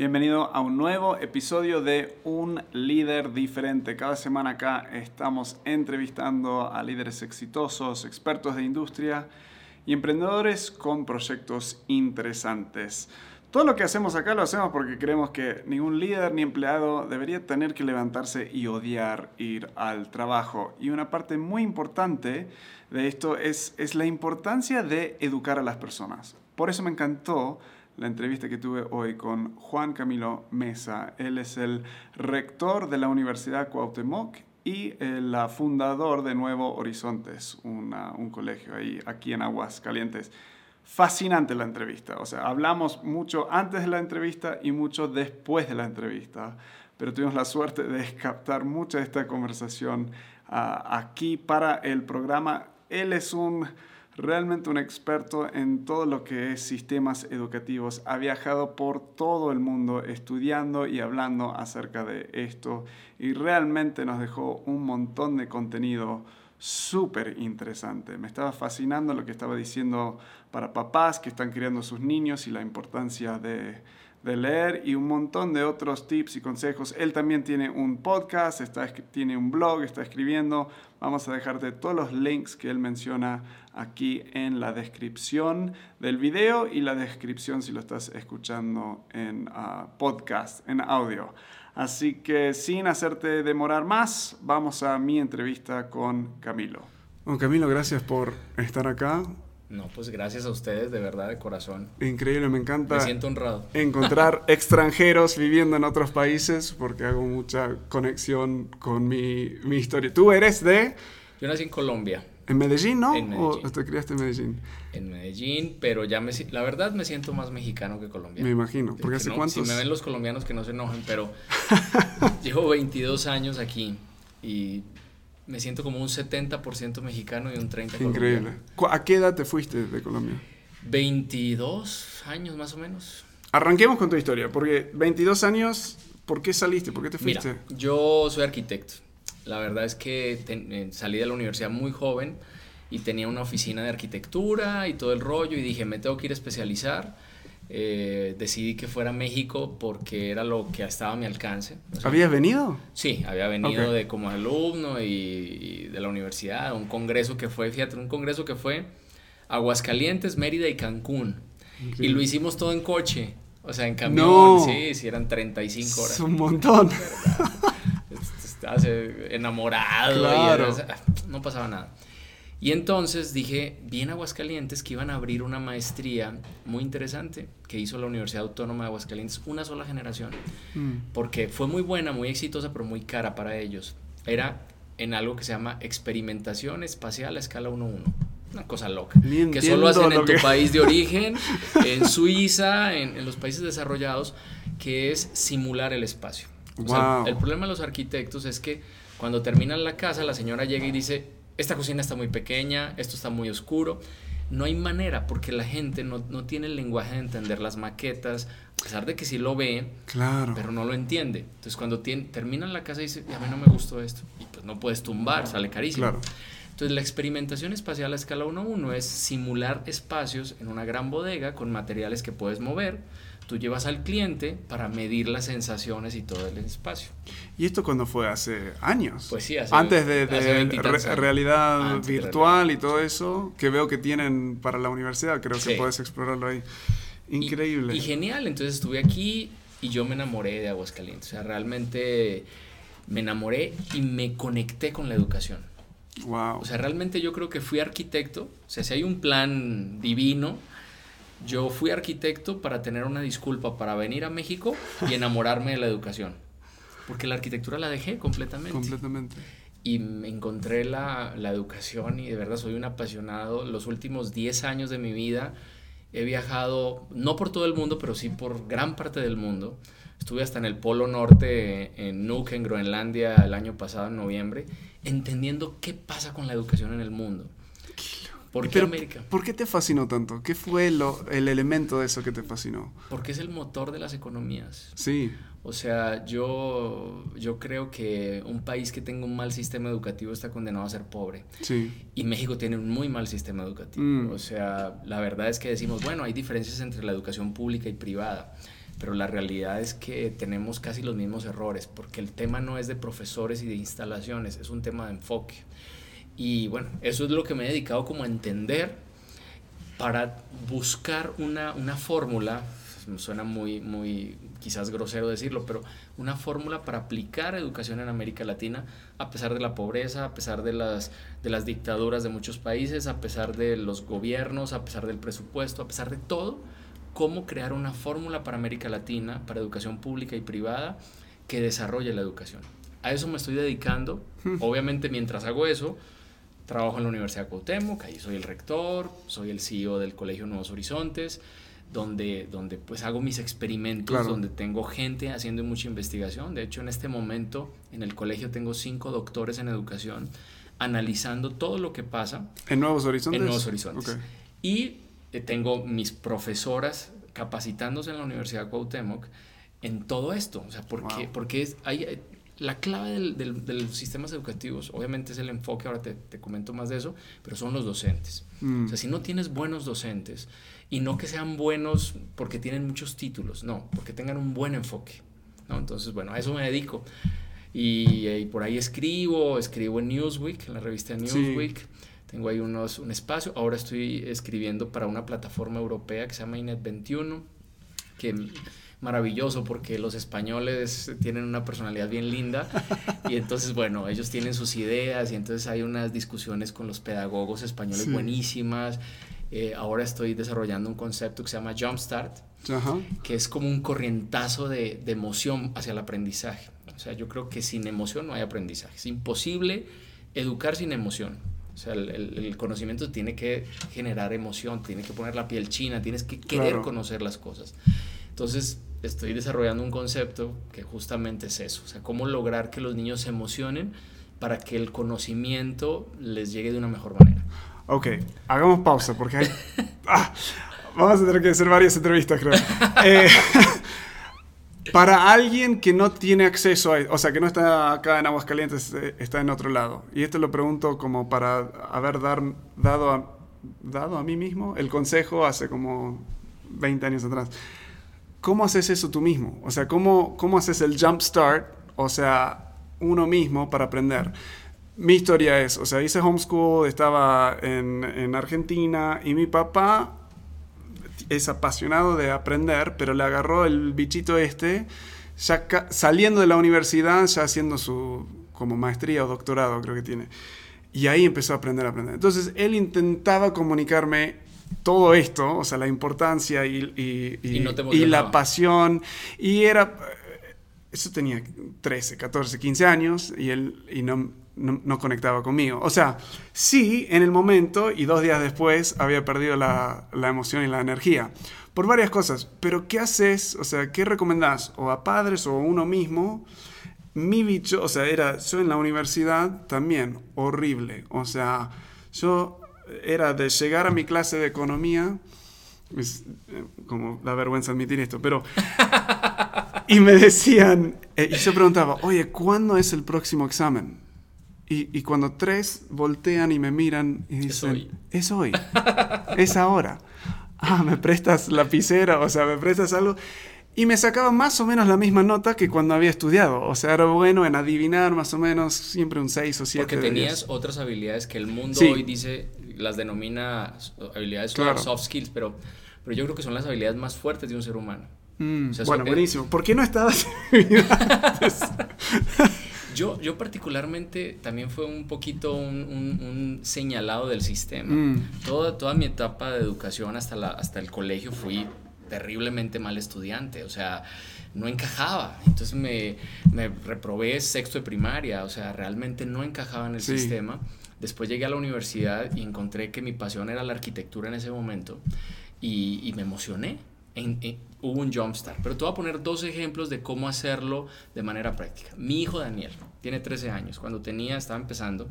Bienvenido a un nuevo episodio de Un líder diferente. Cada semana acá estamos entrevistando a líderes exitosos, expertos de industria y emprendedores con proyectos interesantes. Todo lo que hacemos acá lo hacemos porque creemos que ningún líder ni empleado debería tener que levantarse y odiar ir al trabajo. Y una parte muy importante de esto es, es la importancia de educar a las personas. Por eso me encantó la entrevista que tuve hoy con Juan Camilo Mesa. Él es el rector de la Universidad Cuauhtémoc y el fundador de Nuevo Horizontes, un colegio ahí, aquí en Aguascalientes. Fascinante la entrevista, o sea, hablamos mucho antes de la entrevista y mucho después de la entrevista, pero tuvimos la suerte de captar mucha de esta conversación ah, aquí para el programa. Él es un realmente un experto en todo lo que es sistemas educativos. Ha viajado por todo el mundo estudiando y hablando acerca de esto y realmente nos dejó un montón de contenido súper interesante. Me estaba fascinando lo que estaba diciendo para papás que están criando a sus niños y la importancia de, de leer y un montón de otros tips y consejos. Él también tiene un podcast, está, tiene un blog, está escribiendo. Vamos a dejarte todos los links que él menciona aquí en la descripción del video y la descripción si lo estás escuchando en ah, podcast, en audio. Así que sin hacerte demorar más, vamos a mi entrevista con Camilo. Bueno, Camilo, gracias por estar acá. No, pues gracias a ustedes, de verdad, de corazón. Increíble, me encanta. Me siento honrado. Encontrar extranjeros viviendo en otros países porque hago mucha conexión con mi, mi historia. ¿Tú eres de...? Yo nací en Colombia. ¿En Medellín, no? En Medellín. ¿O te criaste en Medellín? En Medellín, pero ya me... La verdad me siento más mexicano que colombiano. Me imagino, porque hace cuántos... Si me ven los colombianos que no se enojen, pero llevo 22 años aquí y me siento como un 70% mexicano y un 30% Increíble. ¿A qué edad te fuiste de Colombia? 22 años más o menos. Arranquemos con tu historia, porque 22 años, ¿por qué saliste? ¿Por qué te fuiste? Mira, yo soy arquitecto. La verdad es que eh, salí de la universidad muy joven y tenía una oficina de arquitectura y todo el rollo y dije, me tengo que ir a especializar eh, decidí que fuera México porque era lo que estaba a mi alcance. ¿Habías venido? Sí, había venido de como alumno y, de la universidad, un congreso que fue, fíjate, un congreso que fue Aguascalientes, Mérida y Cancún. Y lo hicimos todo en coche, o sea, en camión, sí, sí, eran 35 horas. Es un montón. Estabas enamorado y no pasaba nada. Y entonces dije, bien Aguascalientes, que iban a abrir una maestría muy interesante que hizo la Universidad Autónoma de Aguascalientes, una sola generación, mm. porque fue muy buena, muy exitosa, pero muy cara para ellos. Era en algo que se llama experimentación espacial a escala 1-1. Una cosa loca. que solo hacen en tu país de origen, en Suiza, en, los países desarrollados, que es simular el espacio. El problema de los arquitectos es que cuando terminan la casa, la señora llega y dice, esta cocina está muy pequeña, esto está muy oscuro. No hay manera porque la gente no, tiene el lenguaje de entender las maquetas, a pesar de que sí lo ve, claro. pero no lo entiende. Entonces cuando tiene, termina la casa dice, a mí no me gustó esto, y pues no puedes tumbar, sale carísimo. Claro. Entonces la experimentación espacial a escala 1-1 es simular espacios en una gran bodega con materiales que puedes mover, tú llevas al cliente para medir las sensaciones y todo el espacio. ¿Y esto cuando fue? ¿Hace años? Pues sí, hace Antes de, realidad virtual y todo eso, que veo que tienen para la universidad, creo que puedes explorarlo ahí. Increíble. Y, genial, entonces estuve aquí y yo me enamoré de Aguascalientes, o sea, realmente me enamoré y me conecté con la educación. Wow. O sea, realmente yo creo que fui arquitecto, o sea, si hay un plan divino, yo fui arquitecto para tener una disculpa para venir a México y enamorarme de la educación. Porque la arquitectura la dejé completamente. Completamente. Y me encontré la, la educación y de verdad soy un apasionado. Los últimos 10 años de mi vida he viajado, no por todo el mundo, pero sí por gran parte del mundo. Estuve hasta en el Polo Norte, en Nuuk, en Groenlandia, el año pasado, en noviembre, entendiendo qué pasa con la educación en el mundo. ¿Por qué América? ¿Por qué te fascinó tanto? ¿Qué fue lo, el elemento de eso que te fascinó? Porque es el motor de las economías. Sí. O sea, yo, yo creo que un país que tenga un mal sistema educativo está condenado a ser pobre. Sí. Y México tiene un muy mal sistema educativo. Mm. O sea, la verdad es que decimos, bueno, hay diferencias entre la educación pública y privada pero la realidad es que tenemos casi los mismos errores, porque el tema no es de profesores y de instalaciones, es un tema de enfoque. Y bueno, eso es lo que me he dedicado como a entender para buscar una, una fórmula, suena muy, muy quizás grosero decirlo, pero una fórmula para aplicar educación en América Latina a pesar de la pobreza, a pesar de las, de las dictaduras de muchos países, a pesar de los gobiernos, a pesar del presupuesto, a pesar de todo, cómo crear una fórmula para América Latina, para educación pública y privada, que desarrolle la educación. A eso me estoy dedicando. Hmm. Obviamente mientras hago eso, trabajo en la Universidad de Cuauhtémoc, ahí soy el rector, soy el CEO del Colegio Nuevos Horizontes, donde, donde pues hago mis experimentos, donde tengo gente haciendo mucha investigación. De hecho, en este momento en el colegio tengo cinco doctores en educación analizando todo lo que pasa. ¿En Nuevos Horizontes? En Nuevos Horizontes. Y eh, tengo mis profesoras capacitándose en la Universidad de Cuauhtémoc en todo esto. O sea, porque, porque es, hay, eh, la clave del, del, de los sistemas educativos, obviamente es el enfoque, ahora te, te comento más de eso, pero son los docentes. Mm. O sea, si no tienes buenos docentes, y no que sean buenos porque tienen muchos títulos, no, porque tengan un buen enfoque. ¿no? Entonces, bueno, a eso me dedico. Y, y, por ahí escribo, escribo en Newsweek, en la revista Newsweek. Tengo ahí unos, un espacio. Ahora estoy escribiendo para una plataforma europea que se llama Inet21, que maravilloso porque los españoles tienen una personalidad bien linda y entonces, bueno, ellos tienen sus ideas y entonces hay unas discusiones con los pedagogos españoles buenísimas. Eh, ahora estoy desarrollando un concepto que se llama Jumpstart, que es como un corrientazo de, de emoción hacia el aprendizaje. O sea, yo creo que sin emoción no hay aprendizaje. Es imposible educar sin emoción. O sea, el, conocimiento tiene que generar emoción, tiene que poner la piel china, tienes que querer conocer las cosas. Entonces, estoy desarrollando un concepto que justamente es eso, o sea, cómo lograr que los niños se emocionen para que el conocimiento les llegue de una mejor manera. Ok, hagamos pausa porque hay... Ah, vamos a tener que hacer varias entrevistas, creo. Eh, Para alguien que no tiene acceso a, o sea, que no está acá en Aguascalientes, eh, está en otro lado. Y esto lo pregunto como para haber dar, dado, a, dado a mí mismo el consejo hace como 20 años atrás. ¿Cómo haces eso tú mismo? O sea, ¿cómo, cómo haces el jump start? O sea, uno mismo para aprender. Mi historia es, o sea, hice homeschool, estaba en, en Argentina y mi papá es apasionado de aprender, pero le agarró el bichito este, ya saliendo de la universidad, ya haciendo su como maestría o doctorado, creo que tiene. Y ahí empezó a aprender a aprender. Entonces, él intentaba comunicarme todo esto, o sea, la importancia y, y, la pasión. Y era, eso tenía 13, 14, 15 años y él y no, no, conectaba conmigo. O sea, sí, en el momento y dos días después había perdido la, la, emoción y la energía. Por varias cosas. Pero ¿qué haces? O sea, ¿qué recomendás? O a padres o a uno mismo. Mi bicho, o sea, era yo en la universidad también horrible. O sea, yo era de llegar a mi clase de economía. Es eh, como da vergüenza admitir esto, pero. y me decían, eh, y yo preguntaba, oye, ¿cuándo es el próximo examen? Y, cuando tres voltean y me miran y dicen, es hoy, es, ahora. Ah, me prestas lapicera, o sea, me prestas algo. Y me sacaba más o menos la misma nota que cuando había estudiado. O sea, era bueno en adivinar más o menos siempre un 6 o 7. Porque tenías otras habilidades que el mundo hoy dice, las denomina habilidades soft skills, pero, pero yo creo que son las habilidades más fuertes de un ser humano. Mm, bueno, buenísimo. ¿Por qué no estabas Yo, yo particularmente también fue un poquito un, señalado del sistema. Mm. Toda, toda mi etapa de educación hasta, la, hasta el colegio fui terriblemente mal estudiante, o sea, no encajaba. Entonces me, me reprobé sexto de primaria, o sea, realmente no encajaba en el sistema. Después llegué a la universidad y encontré que mi pasión era la arquitectura en ese momento y, y me emocioné hubo un jumpstart. Pero te voy a poner dos ejemplos de cómo hacerlo de manera práctica. Mi hijo Daniel tiene 13 años. Cuando tenía, estaba empezando.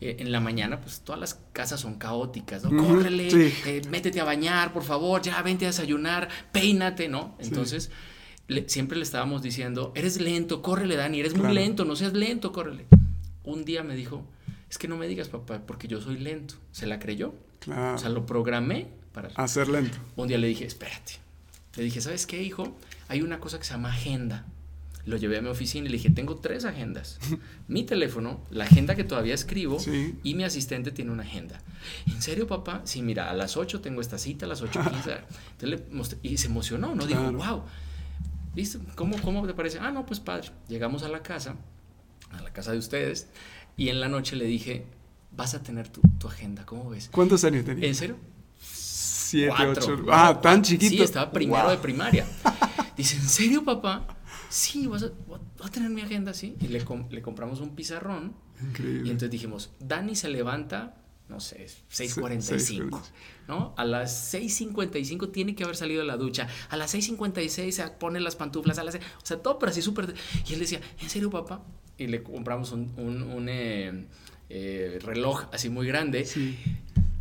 Eh, en la mañana, pues todas las casas son caóticas, ¿no? Córrele, eh, métete a bañar, por favor, ya vente a desayunar, peínate, ¿no? Entonces, siempre le estábamos diciendo, eres lento, córrele, Dani, eres muy lento, no seas lento, córrele. Un día me dijo, es que no me digas, papá, porque yo soy lento. Se la creyó. O sea, lo programé para... Hacer lento. Un día le dije, espérate. Le dije, ¿sabes qué, hijo? hay una cosa que se llama agenda. Lo llevé a mi oficina y le dije, tengo tres agendas. mi teléfono, la agenda que todavía escribo y mi asistente tiene una agenda. ¿En serio, papá? Sí, mira, a las 8 tengo esta cita, a las 8.15. Entonces y se emocionó, ¿no? Dijo, wow. ¿Viste? ¿Cómo, ¿Cómo te parece? Ah, no, pues padre. Llegamos a la casa, a la casa de ustedes, y en la noche le dije, vas a tener tu, tu agenda, ¿cómo ves? ¿Cuántos años tenías? ¿En serio? Siete, ocho. Ah, tan chiquito. Sí, estaba primero de primaria. Dice, ¿en serio, papá? Sí, vas a, a tener mi agenda, sí. Y le, le compramos un pizarrón. Increíble. Y entonces dijimos, Dani se levanta, no sé, 6.45, ¿no? A las 6.55 tiene que haber salido de la ducha. A las 6.56 se pone las pantuflas. A las o sea, todo pero así súper... Y él decía, ¿en serio, papá? Y le compramos un, un, eh, eh, reloj así muy grande. Sí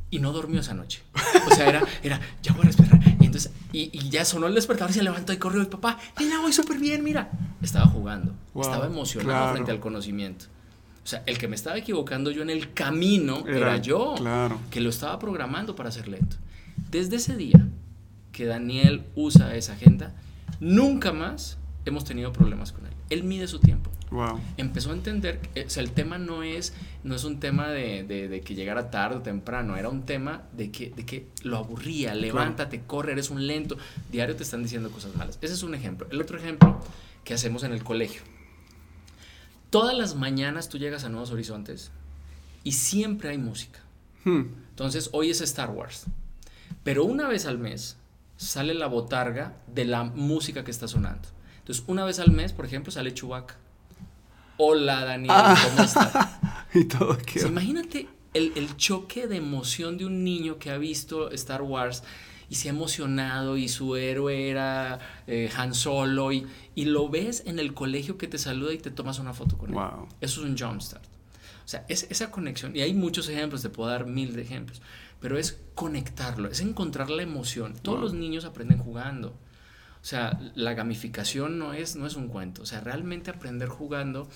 y no durmió esa noche. O sea, era, era ya voy a despertar. Y entonces, y, ya sonó el despertador, se levantó y corrió. Y papá, mira, voy súper bien, mira. Estaba jugando, estaba emocionado frente al conocimiento. O sea, el que me estaba equivocando yo en el camino era, yo, claro. que lo estaba programando para ser lento. Desde ese día que Daniel usa esa agenda, nunca más hemos tenido problemas con él. Él mide su tiempo. Empezó a entender, que, o sea, el tema no es, no es un tema de, de, que llegara tarde o temprano, era un tema de que, de que lo aburría, levántate, corre, eres un lento, diario te están diciendo cosas malas. Ese es un ejemplo. El otro ejemplo que hacemos en el colegio. Todas las mañanas tú llegas a Nuevos Horizontes y siempre hay música. Hmm. Entonces, hoy es Star Wars. Pero una vez al mes sale la botarga de la música que está sonando. Entonces, una vez al mes, por ejemplo, sale Chewbacca. Hola, Daniel, ah. ¿cómo estás? y todo Imagínate el, choque de emoción de un niño que ha visto Star Wars y se ha emocionado y su héroe era eh, Han Solo y, y, lo ves en el colegio que te saluda y te tomas una foto con él. Eso es un jumpstart. O sea, es esa conexión. Y hay muchos ejemplos, te puedo dar mil de ejemplos. Pero es conectarlo, es encontrar la emoción. Todos los niños aprenden jugando. O sea, la gamificación no es, no es un cuento. O sea, realmente aprender jugando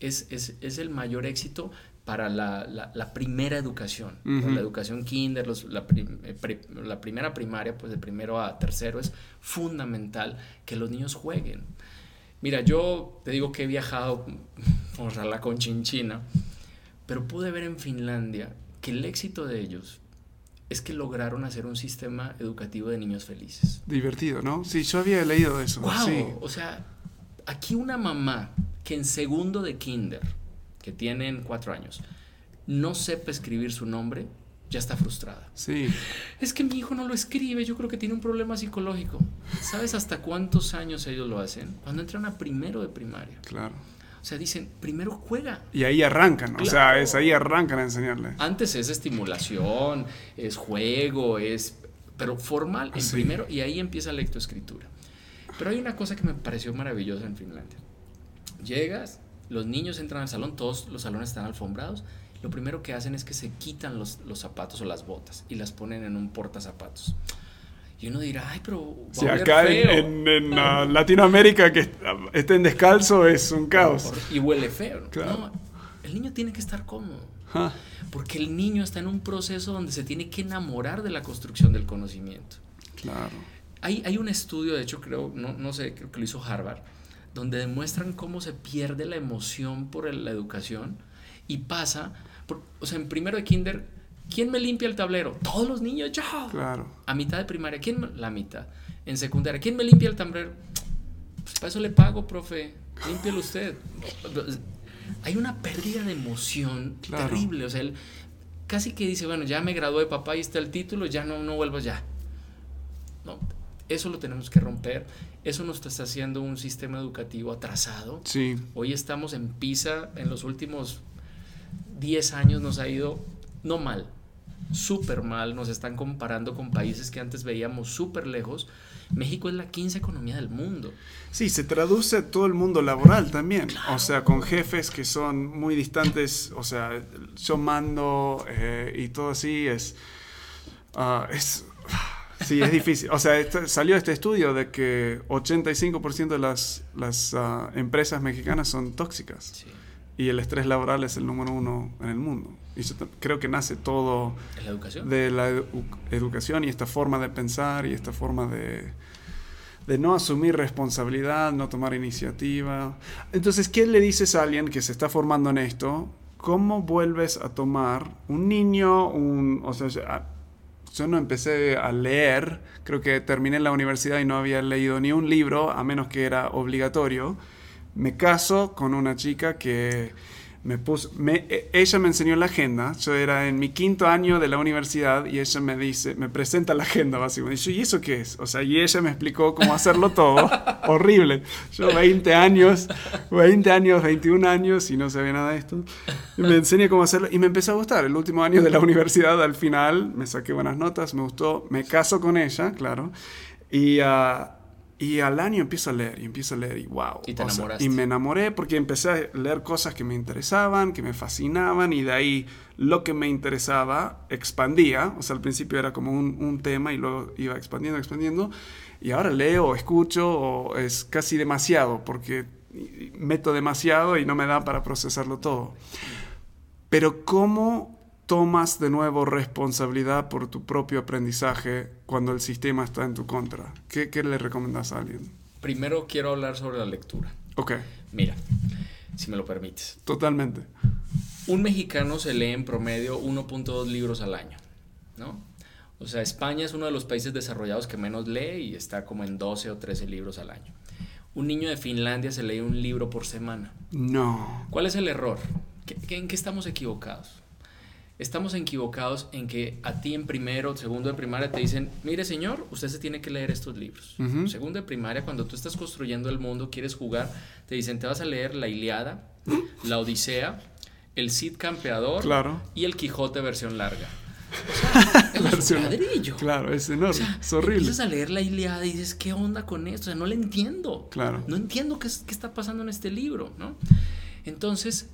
es, es, el mayor éxito para la, la, primera educación. La educación kinder, la, eh, la, primera primaria, pues de primero a tercero, es fundamental que los niños jueguen. Mira, yo te digo que he viajado por la conchinchina, pero pude ver en Finlandia que el éxito de ellos es que lograron hacer un sistema educativo de niños felices. Divertido, ¿no? Sí, yo había leído eso. Wow, o sea, aquí una mamá que en segundo de kinder, que tienen cuatro años, no sepa escribir su nombre, ya está frustrada. Sí. Es que mi hijo no lo escribe, yo creo que tiene un problema psicológico. ¿Sabes hasta cuántos años ellos lo hacen? Cuando entran a primero de primaria. Claro. O sea, dicen, primero juega. Y ahí arrancan, o sea, es ahí arrancan a enseñarle. Antes es estimulación, es juego, es... Pero formal en primero y ahí empieza la lectoescritura. Pero hay una cosa que me pareció maravillosa en Finlandia. Llegas, los niños entran al salón, todos los salones están alfombrados. Lo primero que hacen es que se quitan los, los zapatos o las botas y las ponen en un portazapatos. Y uno dirá, ay, pero. Si acá en, ah, Latinoamérica que estén descalzo es un caos. Y huele feo. No, el niño tiene que estar cómodo. Porque el niño está en un proceso donde se tiene que enamorar de la construcción del conocimiento. Claro. Hay, hay un estudio, de hecho, creo, no, no sé, creo que lo hizo Harvard, donde demuestran cómo se pierde la emoción por la educación y pasa. o sea, en primero de kinder ¿Quién me limpia el tablero? Todos los niños, yo. Claro. A mitad de primaria, ¿quién? La mitad. En secundaria, ¿quién me limpia el tablero? Pues para eso le pago, profe. Límpielo usted. Hay una pérdida de emoción terrible. O sea, él casi que dice, bueno, ya me gradué, papá, ahí está el título, ya no, no vuelvo ya. No, eso lo tenemos que romper. Eso nos está haciendo un sistema educativo atrasado. Sí. Hoy estamos en PISA, en los últimos 10 años nos ha ido no mal, súper mal, nos están comparando con países que antes veíamos súper lejos. México es la quince economía del mundo. Sí, se traduce a todo el mundo laboral también. O sea, con jefes que son muy distantes, o sea, yo mando eh, y todo así es... Ah, es sí, es difícil. O sea, salió este estudio de que 85% de las, las ah, empresas mexicanas son tóxicas. Y el estrés laboral es el número uno en el mundo. Y creo que nace todo la educación? de la educación y esta forma de pensar y esta forma de, de no asumir responsabilidad, no tomar iniciativa. Entonces, ¿qué le dices a alguien que se está formando en esto? ¿Cómo vuelves a tomar un niño, un, o sea, yo no empecé a leer, creo que terminé la universidad y no había leído ni un libro, a menos que era obligatorio. Me caso con una chica que me puso, me, e, ella me enseñó la agenda. Yo era en mi quinto año de la universidad y ella me dice, me presenta la agenda básicamente. Y yo, ¿y eso qué es? O sea, y ella me explicó cómo hacerlo todo. Horrible. Yo 20 años, 20 años, 21 años y no sabía nada de esto. Y me enseñé cómo hacerlo y me empezó a gustar. El último año de la universidad, al final, me saqué buenas notas, me gustó. Me caso con ella, claro. Y... Uh, y al año empiezo a leer y empiezo a leer y wow. Y te enamoraste. y me enamoré porque empecé a leer cosas que me interesaban, que me fascinaban y de ahí lo que me interesaba expandía. O sea, al principio era como un, un tema y luego iba expandiendo, expandiendo. Y ahora leo escucho o es casi demasiado porque meto demasiado y no me da para procesarlo todo. Pero ¿cómo tomas de nuevo responsabilidad por tu propio aprendizaje cuando el sistema está en tu contra? ¿Qué, qué le recomiendas a alguien? Primero quiero hablar sobre la lectura. Ok. Mira, si me lo permites. Totalmente. Un mexicano se lee en promedio 1.2 libros al año, ¿no? O sea, España es uno de los países desarrollados que menos lee y está como en 12 o 13 libros al año. Un niño de Finlandia se lee un libro por semana. No. ¿Cuál es el error? ¿En qué estamos equivocados? Estamos equivocados en que a ti en primero, segundo de primaria te dicen, mire señor, usted se tiene que leer estos libros. Segundo de primaria, cuando tú estás construyendo el mundo, quieres jugar, te dicen, te vas a leer la Iliada, la Odisea, el Cid Campeador y el Quijote versión larga. O sea, es ladrillo. Claro, es enorme, es horrible. Empiezas a leer la Iliada y dices, ¿qué onda con esto? O sea, no le entiendo. Claro. No entiendo qué, qué está pasando en este libro, ¿no? Entonces,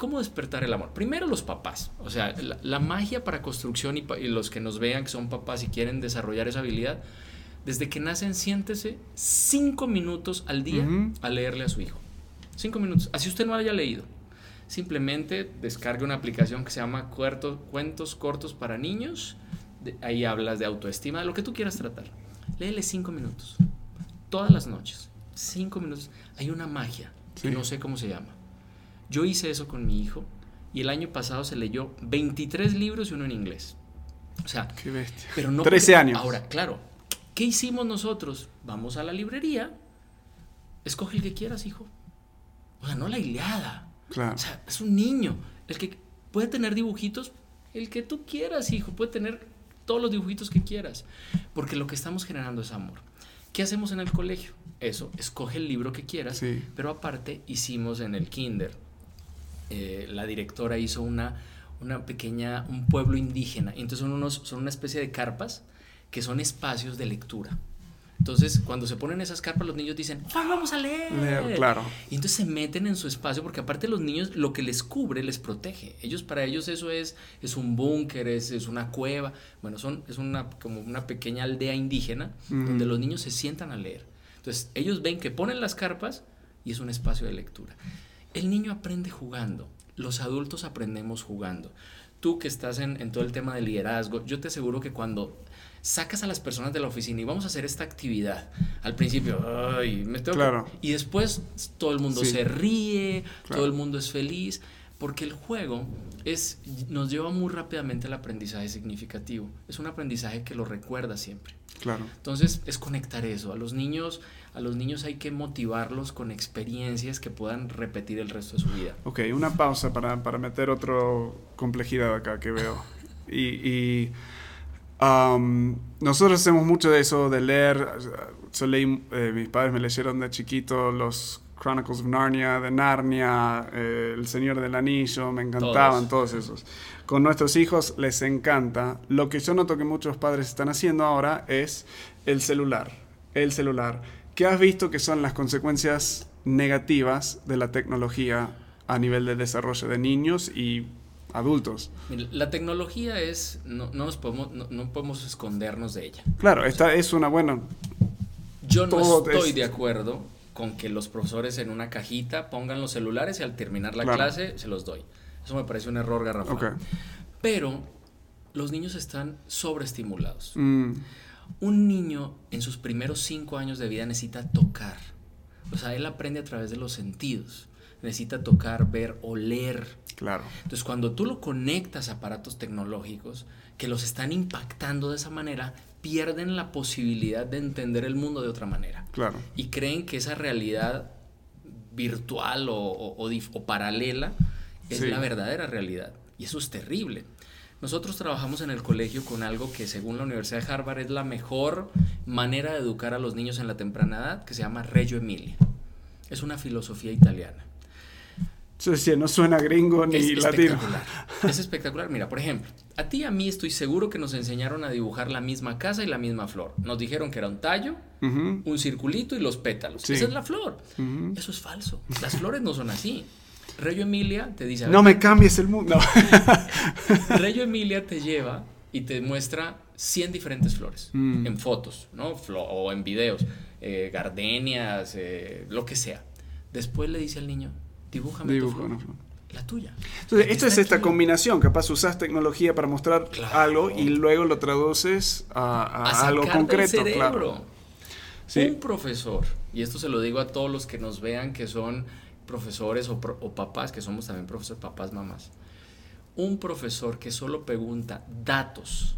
¿Cómo despertar el amor? Primero los papás. O sea, la, magia para construcción y, los que nos vean que son papás y quieren desarrollar esa habilidad, desde que nacen, siéntese cinco minutos al día a leerle a su hijo. Cinco minutos. Así usted no haya leído. Simplemente descargue una aplicación que se llama Cuentos Cortos para Niños. ahí hablas de autoestima, de lo que tú quieras tratar. Léele cinco minutos. Todas las noches. Cinco minutos. Hay una magia que no sé cómo se llama yo hice eso con mi hijo y el año pasado se leyó 23 libros y uno en inglés. O sea, Qué bestia. pero no 13 años. Ahora, claro, ¿qué hicimos nosotros? Vamos a la librería, escoge el que quieras, hijo. O sea, no la Iliada. Claro. O sea, es un niño. El que puede tener dibujitos, el que tú quieras, hijo. Puede tener todos los dibujitos que quieras. Porque lo que estamos generando es amor. ¿Qué hacemos en el colegio? Eso, escoge el libro que quieras. Sí. Pero aparte hicimos en el kinder eh, la directora hizo una, una pequeña, un pueblo indígena. Entonces son, unos, son una especie de carpas que son espacios de lectura. Entonces, cuando se ponen esas carpas, los niños dicen, vamos a leer. leer. claro. Y entonces se meten en su espacio, porque aparte los niños, lo que les cubre, les protege. Ellos, para ellos eso es, es un búnker, es, es, una cueva. Bueno, son, es una, como una pequeña aldea indígena donde los niños se sientan a leer. Entonces, ellos ven que ponen las carpas y es un espacio de lectura. El niño aprende jugando, los adultos aprendemos jugando. Tú que estás en, todo el tema del liderazgo, yo te aseguro que cuando sacas a las personas de la oficina y vamos a hacer esta actividad. Al principio, ay, me tengo claro. y después todo el mundo se ríe, todo el mundo es feliz, porque el juego es, nos lleva muy rápidamente al aprendizaje significativo. Es un aprendizaje que lo recuerda siempre. Claro. Entonces es conectar eso. A los niños, a los niños hay que motivarlos con experiencias que puedan repetir el resto de su vida. Ok, una pausa para, para meter otra complejidad acá que veo. y, y um, nosotros hacemos mucho de eso, de leer. Yo leí, eh, mis padres me leyeron de chiquito los Chronicles of Narnia, de Narnia, eh, El Señor del Anillo, me encantaban todos. todos esos. Con nuestros hijos les encanta. Lo que yo noto que muchos padres están haciendo ahora es el celular. El celular ¿Qué has visto que son las consecuencias negativas de la tecnología a nivel de desarrollo de niños y adultos? La tecnología es, no, nos podemos, no, podemos escondernos de ella. Claro, esta es una buena... Yo no estoy de acuerdo con que los profesores en una cajita pongan los celulares y al terminar la clase se los doy. Eso me parece un error garrafal. Pero los niños están sobreestimulados. Mm. Un niño en sus primeros cinco años de vida necesita tocar. O sea, él aprende a través de los sentidos. Necesita tocar, ver, oler. Claro. Entonces, cuando tú lo conectas a aparatos tecnológicos que los están impactando de esa manera, pierden la posibilidad de entender el mundo de otra manera. Claro. Y creen que esa realidad virtual o, o, paralela es la verdadera realidad. Y eso es terrible. Nosotros trabajamos en el colegio con algo que según la Universidad de Harvard es la mejor manera de educar a los niños en la temprana edad, que se llama Reggio Emilia. Es una filosofía italiana. Entonces, no suena gringo ni es latino. Espectacular. Es espectacular. Mira, por ejemplo, a ti y a mí estoy seguro que nos enseñaron a dibujar la misma casa y la misma flor. Nos dijeron que era un tallo, un circulito y los pétalos. Esa es la flor. Eso es falso. Las flores no son así. Reyo Emilia te dice... No me cambies el mundo. Reyo Emilia te lleva y te muestra 100 diferentes flores mm. en fotos, ¿no? o en videos, eh, gardenias, eh, lo que sea. Después le dice al niño, dibújame tu flor. La tuya. Entonces, esto es esta combinación. Capaz usas tecnología para mostrar algo y luego lo traduces a, algo concreto. Claro. Un profesor, y esto se lo digo a todos los que nos vean que son profesores o, o papás, que somos también profesores, papás, mamás. Un profesor que solo pregunta datos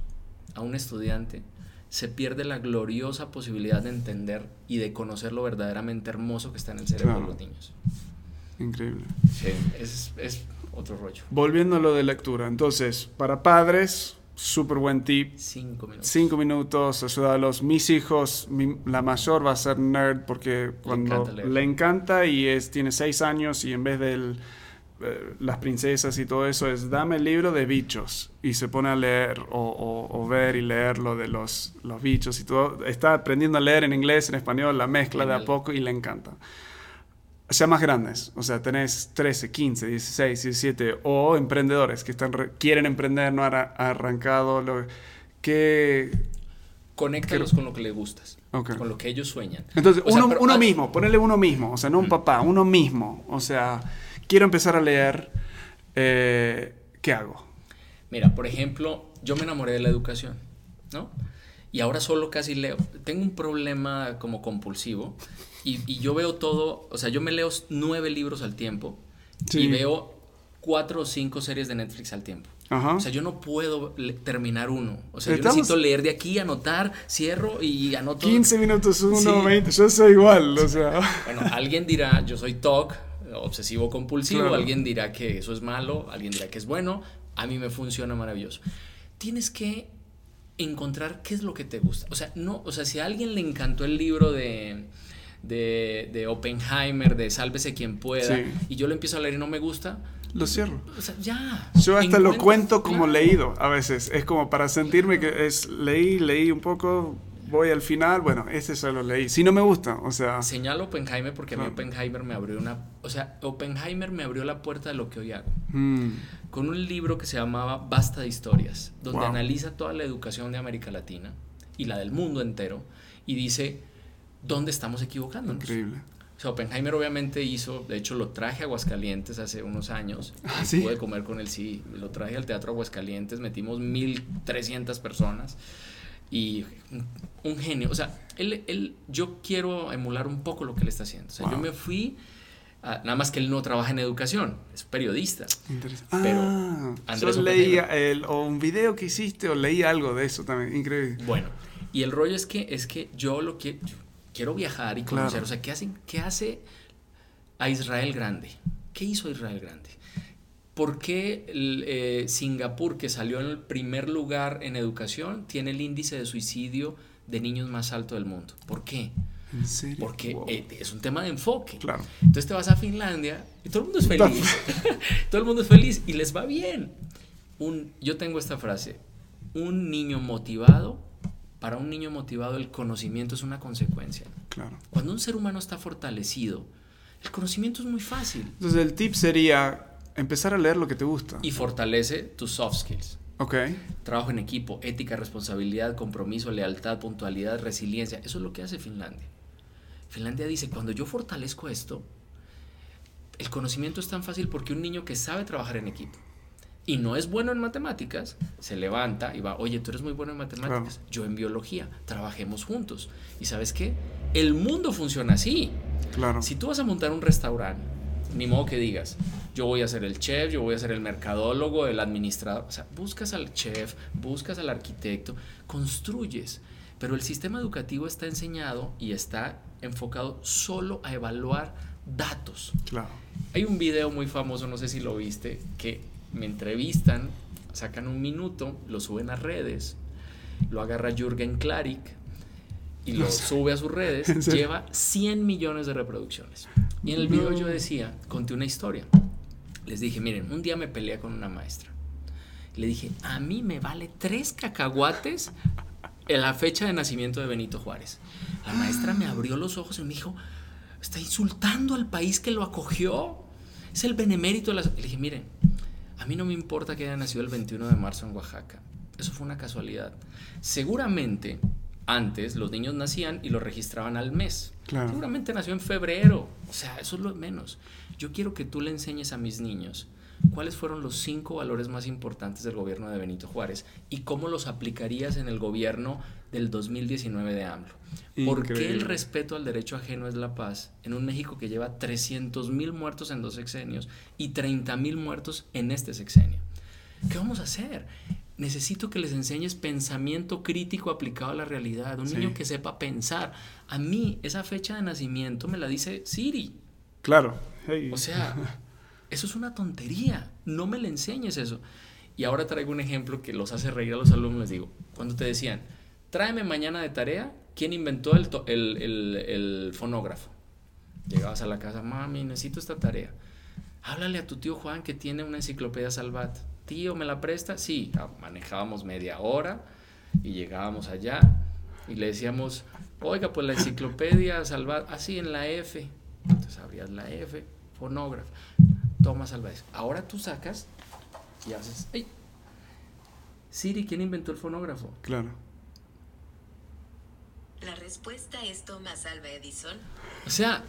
a un estudiante se pierde la gloriosa posibilidad de entender y de conocer lo verdaderamente hermoso que está en el cerebro de los niños. Increíble. Sí, es, es otro rollo. Volviendo a lo de lectura, entonces, para padres, súper buen tip. Cinco minutos. Cinco minutos, ayudarlos. Mis hijos, la mayor va a ser nerd porque cuando le encanta, y es, tiene seis años y en vez de eh, las princesas y todo eso es dame el libro de bichos y se pone a leer o, o, ver y leer lo de los, los bichos y todo. Está aprendiendo a leer en inglés, en español, la mezcla de a poco y le encanta sea más grandes, o sea, tenés 13, 15, 16, 17, o emprendedores que están quieren emprender, no han arrancado, lo, que... Conéctalos con lo que les gustas, con lo que ellos sueñan. Entonces, uno, mismo, ponerle uno mismo, o sea, no un papá, uno mismo, o sea, quiero empezar a leer, eh, ¿qué hago? Mira, por ejemplo, yo me enamoré de la educación, ¿no? Y ahora solo casi leo. Tengo un problema como compulsivo y, yo veo todo, o sea, yo me leo nueve libros al tiempo y veo cuatro o cinco series de Netflix al tiempo. O sea, yo no puedo terminar uno. O sea, yo necesito leer de aquí, anotar, cierro y anoto. 15 minutos uno, 20. Yo soy igual, o sea. Bueno, alguien dirá, yo soy TOC, obsesivo compulsivo. Alguien dirá que eso es malo, alguien dirá que es bueno. A mí me funciona maravilloso. Tienes que encontrar qué es lo que te gusta. O sea, no, o sea, si a alguien le encantó el libro de de, de Oppenheimer, de Sálvese quien pueda, y yo lo empiezo a leer y no me gusta, lo cierro. O sea, ya. Yo hasta lo cuento como leído a veces. Es como para sentirme que es leí, leí un poco, voy al final, bueno, ese solo leí. Si no me gusta, o sea. Señalo Oppenheimer porque a mí Oppenheimer me abrió una. O sea, Oppenheimer me abrió la puerta de lo que hoy hago. Mm. Con un libro que se llamaba Basta de Historias, donde analiza toda la educación de América Latina y la del mundo entero y dice dónde estamos equivocándonos. Increíble. O sea, Oppenheimer obviamente hizo, de hecho lo traje a Aguascalientes hace unos años. ¿Ah, sí? Pude comer con él, sí. Lo traje al Teatro Aguascalientes, metimos 1300 personas y un, genio. O sea, él, él, yo quiero emular un poco lo que él está haciendo. O sea, yo me fui, nada más que él no trabaja en educación, es periodista. Interesante. Pero ah, Andrés leía el, o un video que hiciste o leí algo de eso también, increíble. Bueno, y el rollo es que, es que yo lo que quiero viajar y conocer. O sea, ¿qué, hacen, ¿qué hace a Israel grande? ¿Qué hizo Israel grande? ¿Por qué eh, Singapur, que salió en el primer lugar en educación, tiene el índice de suicidio de niños más alto del mundo? ¿Por qué? ¿En serio? Porque eh, es un tema de enfoque. Claro. Entonces te vas a Finlandia y todo el mundo es feliz. todo el mundo es feliz y les va bien. Un, yo tengo esta frase, un niño motivado para un niño motivado el conocimiento es una consecuencia. Claro. Cuando un ser humano está fortalecido, el conocimiento es muy fácil. Entonces el tip sería empezar a leer lo que te gusta. Y fortalece tus soft skills. Ok. Trabajo en equipo, ética, responsabilidad, compromiso, lealtad, puntualidad, resiliencia. Eso es lo que hace Finlandia. Finlandia dice, cuando yo fortalezco esto, el conocimiento es tan fácil porque un niño que sabe trabajar en equipo, y no es bueno en matemáticas, se levanta y va, oye, tú eres muy bueno en matemáticas, yo en biología, trabajemos juntos. ¿Y sabes qué? El mundo funciona así. Claro. Si tú vas a montar un restaurante, ni modo que digas, yo voy a ser el chef, yo voy a ser el mercadólogo, el administrador. O sea, buscas al chef, buscas al arquitecto, construyes. Pero el sistema educativo está enseñado y está enfocado solo a evaluar datos. Claro. Hay un video muy famoso, no sé si lo viste, que me entrevistan, sacan un minuto, lo suben a redes, lo agarra Jürgen Klarik y lo sube a sus redes, lleva 100 millones de reproducciones. Y en el video yo decía, conté una historia. Les dije, miren, un día me peleé con una maestra. Le dije, a mí me vale tres cacahuates en la fecha de nacimiento de Benito Juárez. La maestra me abrió los ojos y me dijo, está insultando al país que lo acogió. Es el benemérito de las... Le dije, miren, a mí no me importa que haya nacido el 21 de marzo en Oaxaca. Eso fue una casualidad. Seguramente antes los niños nacían y lo registraban al mes. Seguramente nació en febrero. O sea, eso es lo menos. Yo quiero que tú le enseñes a mis niños cuáles fueron los cinco valores más importantes del gobierno de Benito Juárez y cómo los aplicarías en el gobierno del 2019 de AMLO. ¿Por qué el respeto al derecho ajeno es la paz en un México que lleva 300 mil muertos en dos sexenios y 30 mil muertos en este sexenio? ¿Qué vamos a hacer? necesito que les enseñes pensamiento crítico aplicado a la realidad, un niño que sepa pensar. A mí esa fecha de nacimiento me la dice Siri. Claro. O sea, eso es una tontería, no me le enseñes eso. Y ahora traigo un ejemplo que los hace reír a los alumnos, les digo, cuando te decían, tráeme mañana de tarea, ¿quién inventó el, fonógrafo? Llegabas a la casa, mami, necesito esta tarea. Háblale a tu tío Juan que tiene una enciclopedia Salvat tío, ¿me la presta? Sí, ah, manejábamos media hora y llegábamos allá y le decíamos, oiga, pues la enciclopedia salva así en la F. Entonces abrías la F, fonógrafo, toma salvadez. Ahora tú sacas y haces, ¡ay! Siri, ¿quién inventó el fonógrafo? Claro. La respuesta es Thomas Alva Edison. O sea,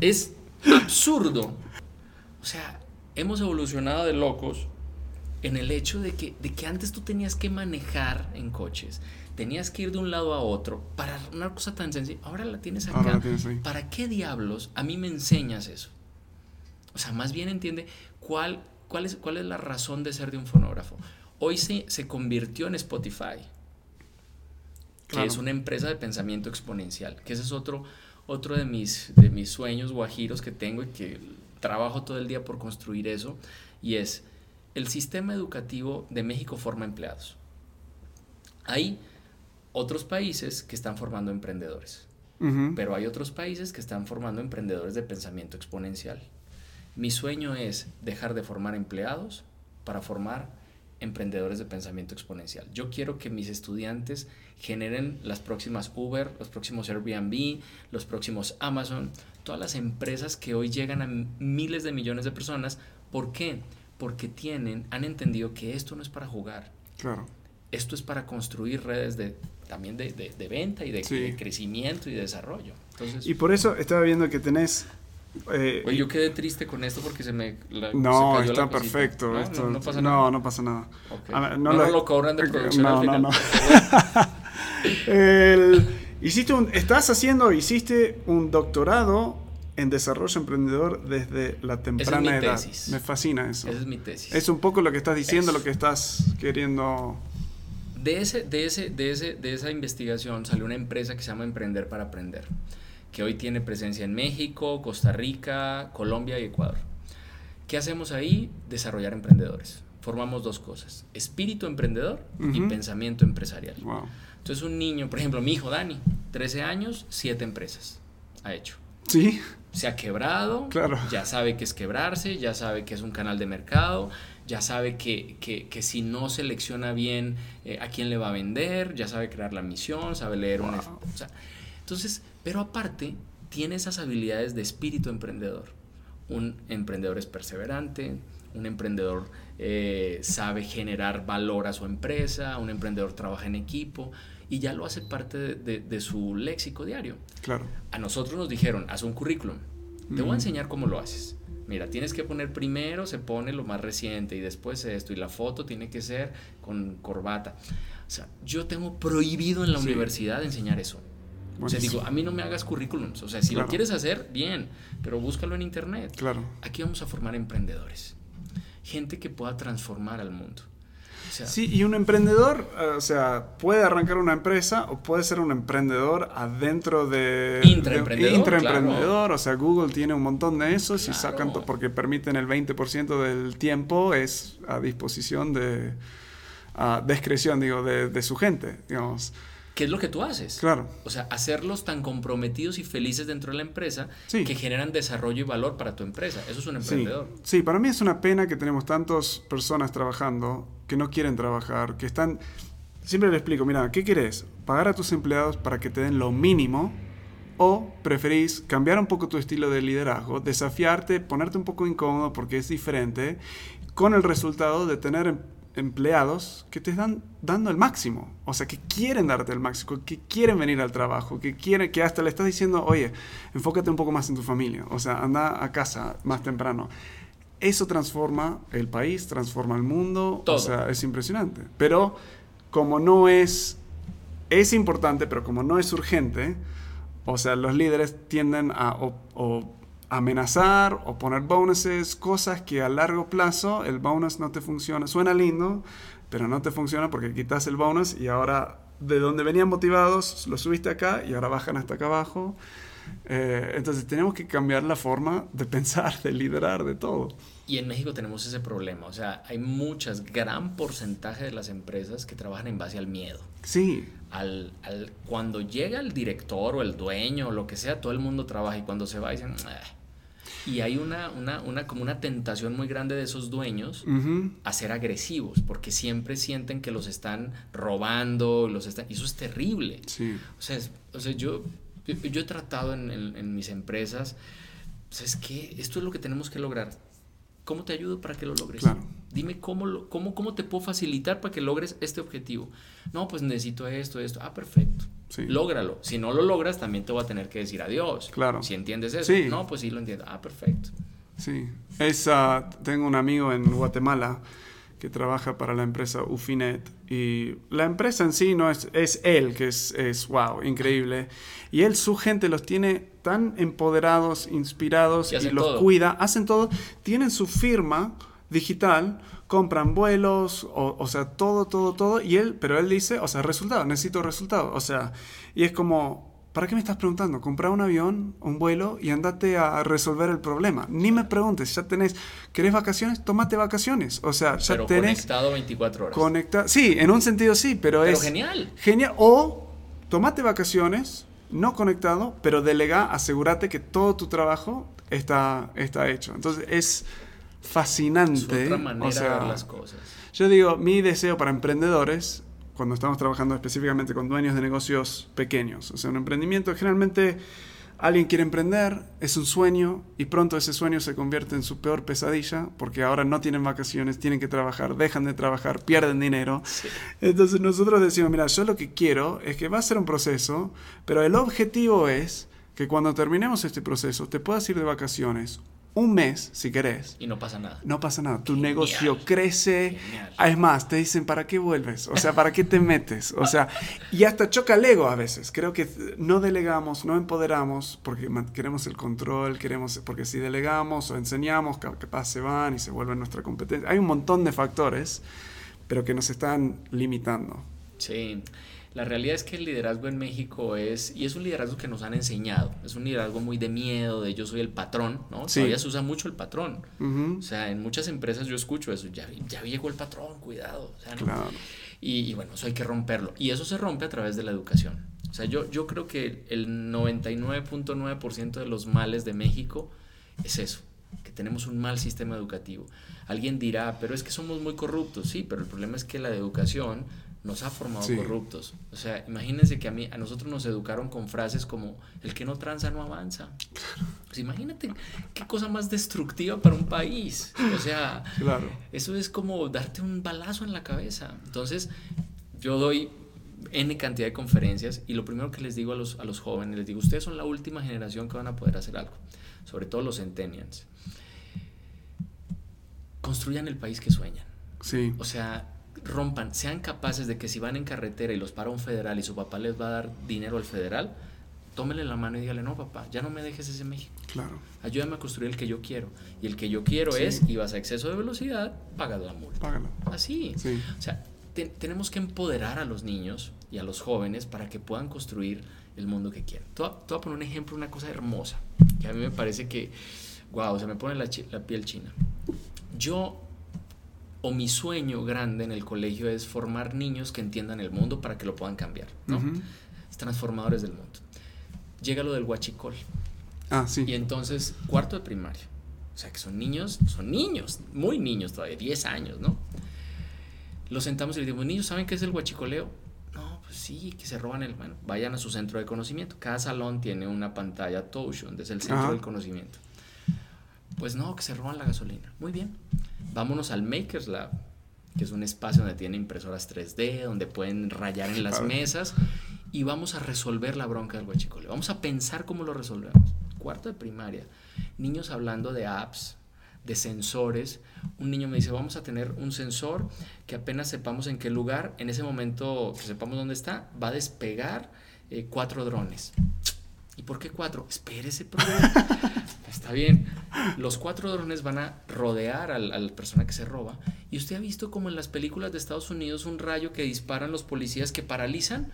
es absurdo. O sea, hemos evolucionado de locos en el hecho de que, de que antes tú tenías que manejar en coches, tenías que ir de un lado a otro para una cosa tan sencilla, ahora la tienes acá. ¿Para qué diablos a mí me enseñas eso? O sea, más bien entiende cuál, cuál, es, cuál es la razón de ser de un fonógrafo. Hoy se, se convirtió en Spotify, que es una empresa de pensamiento exponencial, que ese es otro, otro de, mis, de mis sueños guajiros que tengo y que trabajo todo el día por construir eso, y es el sistema educativo de México forma empleados. Hay otros países que están formando emprendedores, pero hay otros países que están formando emprendedores de pensamiento exponencial. Mi sueño es dejar de formar empleados para formar emprendedores de pensamiento exponencial. Yo quiero que mis estudiantes generen las próximas Uber, los próximos Airbnb, los próximos Amazon, todas las empresas que hoy llegan a miles de millones de personas. ¿Por qué? porque tienen, han entendido que esto no es para jugar. Claro. Esto es para construir redes de, también de, de, venta y de, crecimiento y de desarrollo. Entonces, y por eso estaba viendo que tenés... Eh, Oye, yo quedé triste con esto porque se me... no, está perfecto. ¿No? Esto, no, pasa nada. No, pasa nada. No, lo, cobran de producción al final. No, no, hiciste un, estás haciendo, hiciste un doctorado en desarrollo emprendedor desde la temprana edad. Me fascina eso. Esa es mi tesis. Es un poco lo que estás diciendo, lo que estás queriendo. De, ese, de, ese, de, ese, de esa investigación salió una empresa que se llama Emprender para Aprender, que hoy tiene presencia en México, Costa Rica, Colombia y Ecuador. ¿Qué hacemos ahí? Desarrollar emprendedores. Formamos dos cosas, espíritu emprendedor y pensamiento empresarial. Entonces un niño, por ejemplo, mi hijo Dani, 13 años, 7 empresas ha hecho. Sí se ha quebrado, ya sabe que es quebrarse, ya sabe que es un canal de mercado, ya sabe que, si no selecciona bien eh, a quién le va a vender, ya sabe crear la misión, sabe leer una... entonces, pero aparte, tiene esas habilidades de espíritu emprendedor. Un emprendedor es perseverante, un emprendedor eh, sabe generar valor a su empresa, un emprendedor trabaja en equipo y ya lo hace parte de, su léxico diario. Claro. A nosotros nos dijeron, haz un currículum. Te voy a enseñar cómo lo haces. Mira, tienes que poner primero, se pone lo más reciente y después esto, y la foto tiene que ser con corbata. O sea, yo tengo prohibido en la universidad enseñar eso. O sea, digo, a mí no me hagas currículums. O sea, si lo quieres hacer, bien, pero búscalo en internet. Claro. Aquí vamos a formar emprendedores. Gente que pueda transformar al mundo. sí, y un emprendedor, eh, o sea, puede arrancar una empresa o puede ser un emprendedor adentro de... Intraemprendedor. intraemprendedor, o sea, Google tiene un montón de esos y sacan, porque permiten el 20% del tiempo es a disposición de, a discreción, digo, de, de su gente, digamos. ¿Qué es lo que tú haces? Claro. O sea, hacerlos tan comprometidos y felices dentro de la empresa que generan desarrollo y valor para tu empresa. Eso es un emprendedor. Sí. para mí es una pena que tenemos tantas personas trabajando que no quieren trabajar, que están... Siempre le explico, mira, ¿qué quieres? ¿Pagar a tus empleados para que te den lo mínimo? ¿O preferís cambiar un poco tu estilo de liderazgo, desafiarte, ponerte un poco incómodo porque es diferente, con el resultado de tener empleados que te están dando el máximo, o sea, que quieren darte el máximo, que quieren venir al trabajo, que quieren, que hasta le estás diciendo, oye, enfócate un poco más en tu familia, o sea, anda a casa más temprano. Eso transforma el país, transforma el mundo, o sea, es impresionante. Pero como no es, es importante, pero como no es urgente, o sea, los líderes tienden a amenazar o poner bonuses, cosas que a largo plazo el bonus no te funciona. Suena lindo, pero no te funciona porque quitas el bonus y ahora de donde venían motivados lo subiste acá y ahora bajan hasta acá abajo. Eh, entonces tenemos que cambiar la forma de pensar, de liderar, de todo. Y en México tenemos ese problema, o sea, hay muchas, gran porcentaje de las empresas que trabajan en base al miedo. Sí. Al, al cuando llega el director o el dueño o lo que sea, todo el mundo trabaja y cuando se va dicen, y hay una, una, una, como una tentación muy grande de esos dueños a ser agresivos, porque siempre sienten que los están robando, los están, y eso es terrible. Sí. O sea, o sea yo, yo, he tratado en, en, mis empresas, pues es que esto es lo que tenemos que lograr. ¿Cómo te ayudo para que lo logres? Claro. Dime cómo, cómo, cómo te puedo facilitar para que logres este objetivo. No, pues necesito esto, esto. Ah, perfecto. Lógralo. Si no lo logras, también te voy a tener que decir adiós. Claro. Si entiendes eso. No, pues sí lo entiendo. Ah, perfecto. Sí. Es, tengo un amigo en Guatemala que trabaja para la empresa Ufinet y la empresa en sí no es, es él, que es, es wow, increíble. Y él, su gente los tiene tan empoderados, inspirados y, los cuida, hacen todo, tienen su firma digital compran vuelos, o, sea, todo, todo, todo, y él, pero él dice, o sea, resultado, necesito resultado, o sea, y es como, ¿para qué me estás preguntando? Compra un avión, un vuelo y andate a resolver el problema. Ni me preguntes, ya tenés, ¿querés vacaciones? Tómate vacaciones, o sea, ya pero tenés... conectado 24 horas. Conecta sí, en un sentido sí, pero, pero es... genial. Genial, o tomate vacaciones, no conectado, pero delega, asegúrate que todo tu trabajo está, está hecho. Entonces es fascinante. otra manera o sea, de ver las cosas. Yo digo, mi deseo para emprendedores, cuando estamos trabajando específicamente con dueños de negocios pequeños, o sea, un emprendimiento, generalmente alguien quiere emprender, es un sueño y pronto ese sueño se convierte en su peor pesadilla porque ahora no tienen vacaciones, tienen que trabajar, dejan de trabajar, pierden dinero. Entonces nosotros decimos, mira, yo lo que quiero es que va a ser un proceso, pero el objetivo es que cuando terminemos este proceso te puedas ir de vacaciones un mes, si querés. Y no pasa nada. No pasa nada. Tu negocio crece. Es más, te dicen, ¿para qué vuelves? O sea, ¿para qué te metes? O sea, y hasta choca el ego a veces. Creo que no delegamos, no empoderamos porque queremos el control, queremos, porque si delegamos o enseñamos, capaz se van y se vuelven nuestra competencia. Hay un montón de factores, pero que nos están limitando. Sí. La realidad es que el liderazgo en México es, y es un liderazgo que nos han enseñado, es un liderazgo muy de miedo, de yo soy el patrón, ¿no? Todavía se usa mucho el patrón. O sea, en muchas empresas yo escucho eso, ya, ya llegó el patrón, cuidado. claro. y, bueno, eso hay que romperlo. Y eso se rompe a través de la educación. O sea, yo, yo creo que el 99.9% de los males de México es eso, que tenemos un mal sistema educativo. Alguien dirá, pero es que somos muy corruptos, sí, pero el problema es que la educación nos ha formado corruptos. O sea, imagínense que a mí, a nosotros nos educaron con frases como el que no tranza no avanza. Pues imagínate qué cosa más destructiva para un país. O sea, claro. eso es como darte un balazo en la cabeza. Entonces, yo doy N cantidad de conferencias y lo primero que les digo a los, a los jóvenes, les digo, ustedes son la última generación que van a poder hacer algo, sobre todo los centennials. construyan el país que sueñan. Sí. O sea, rompan, sean capaces de que si van en carretera y los para un federal y su papá les va a dar dinero al federal, tómele la mano y dígale, no, papá, ya no me dejes ese México. Claro. Ayúdame a construir el que yo quiero. Y el que yo quiero Sí. es, ibas a exceso de velocidad, pagas la multa. Págalo. Así. Sí. O sea, te- tenemos que empoderar a los niños y a los jóvenes para que puedan construir el mundo que quieren. Te voy a, poner un ejemplo, una cosa hermosa, que a mí me parece que, wow, se me pone la piel china. Yo, o mi sueño grande en el colegio es formar niños que entiendan el mundo para que lo puedan cambiar, ¿no? Transformadores del mundo. Llega lo del huachicol. Ah, sí. Y entonces, cuarto de primaria. O sea, que son niños, son niños, muy niños todavía, 10 años, ¿no? Los sentamos y les decimos, niños, ¿saben qué es el huachicoleo? No, pues sí, que se roban el... Bueno, vayan a su centro de conocimiento. Cada salón tiene una pantalla touch, donde es el centro Ajá. del conocimiento. Pues no, que se roban la gasolina. Muy bien. Vámonos al Makers Lab, que es un espacio donde tiene impresoras 3D, donde pueden rayar en las mesas y vamos a resolver la bronca del huachicoleo. Vamos a pensar cómo lo resolvemos. Cuarto de primaria, niños hablando de apps, de sensores. Un niño me dice, vamos a tener un sensor que apenas sepamos en qué lugar, en ese momento que sepamos dónde está, va a despegar eh, cuatro drones. ¿Y por qué cuatro? Espérese, profe. Está bien. Los cuatro drones van a rodear a la persona que se roba. Y usted ha visto como en las películas de Estados Unidos un rayo que disparan los policías que paralizan.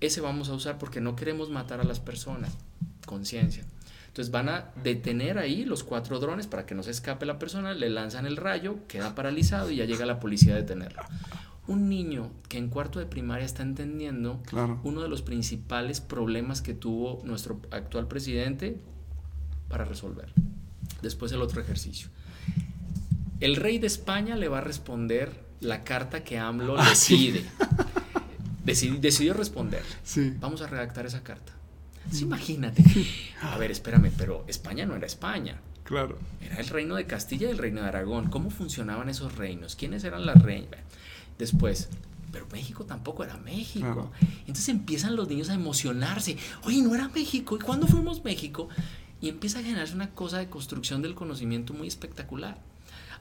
Ese vamos a usar porque no queremos matar a las personas. Conciencia. Entonces van a detener ahí los cuatro drones para que no se escape la persona, le lanzan el rayo, queda paralizado y ya llega la policía a detenerlo. Un niño que en cuarto de primaria está entendiendo Claro. uno de los principales problemas que tuvo nuestro actual presidente para resolver. Después el otro ejercicio. El rey de España le va a responder la carta que AMLO Ah, le sí. decidió responder. Sí. Vamos a redactar esa carta. Sí, imagínate. A ver, espérame, pero España no era España. Claro. Era el reino de Castilla y el reino de Aragón. ¿Cómo funcionaban esos reinos? ¿Quiénes eran las reinas? Después, pero México tampoco era México. Claro. Entonces empiezan los niños a emocionarse. Oye, no era México. ¿Y cuándo fuimos México? Y empieza a generarse una cosa de construcción del conocimiento muy espectacular.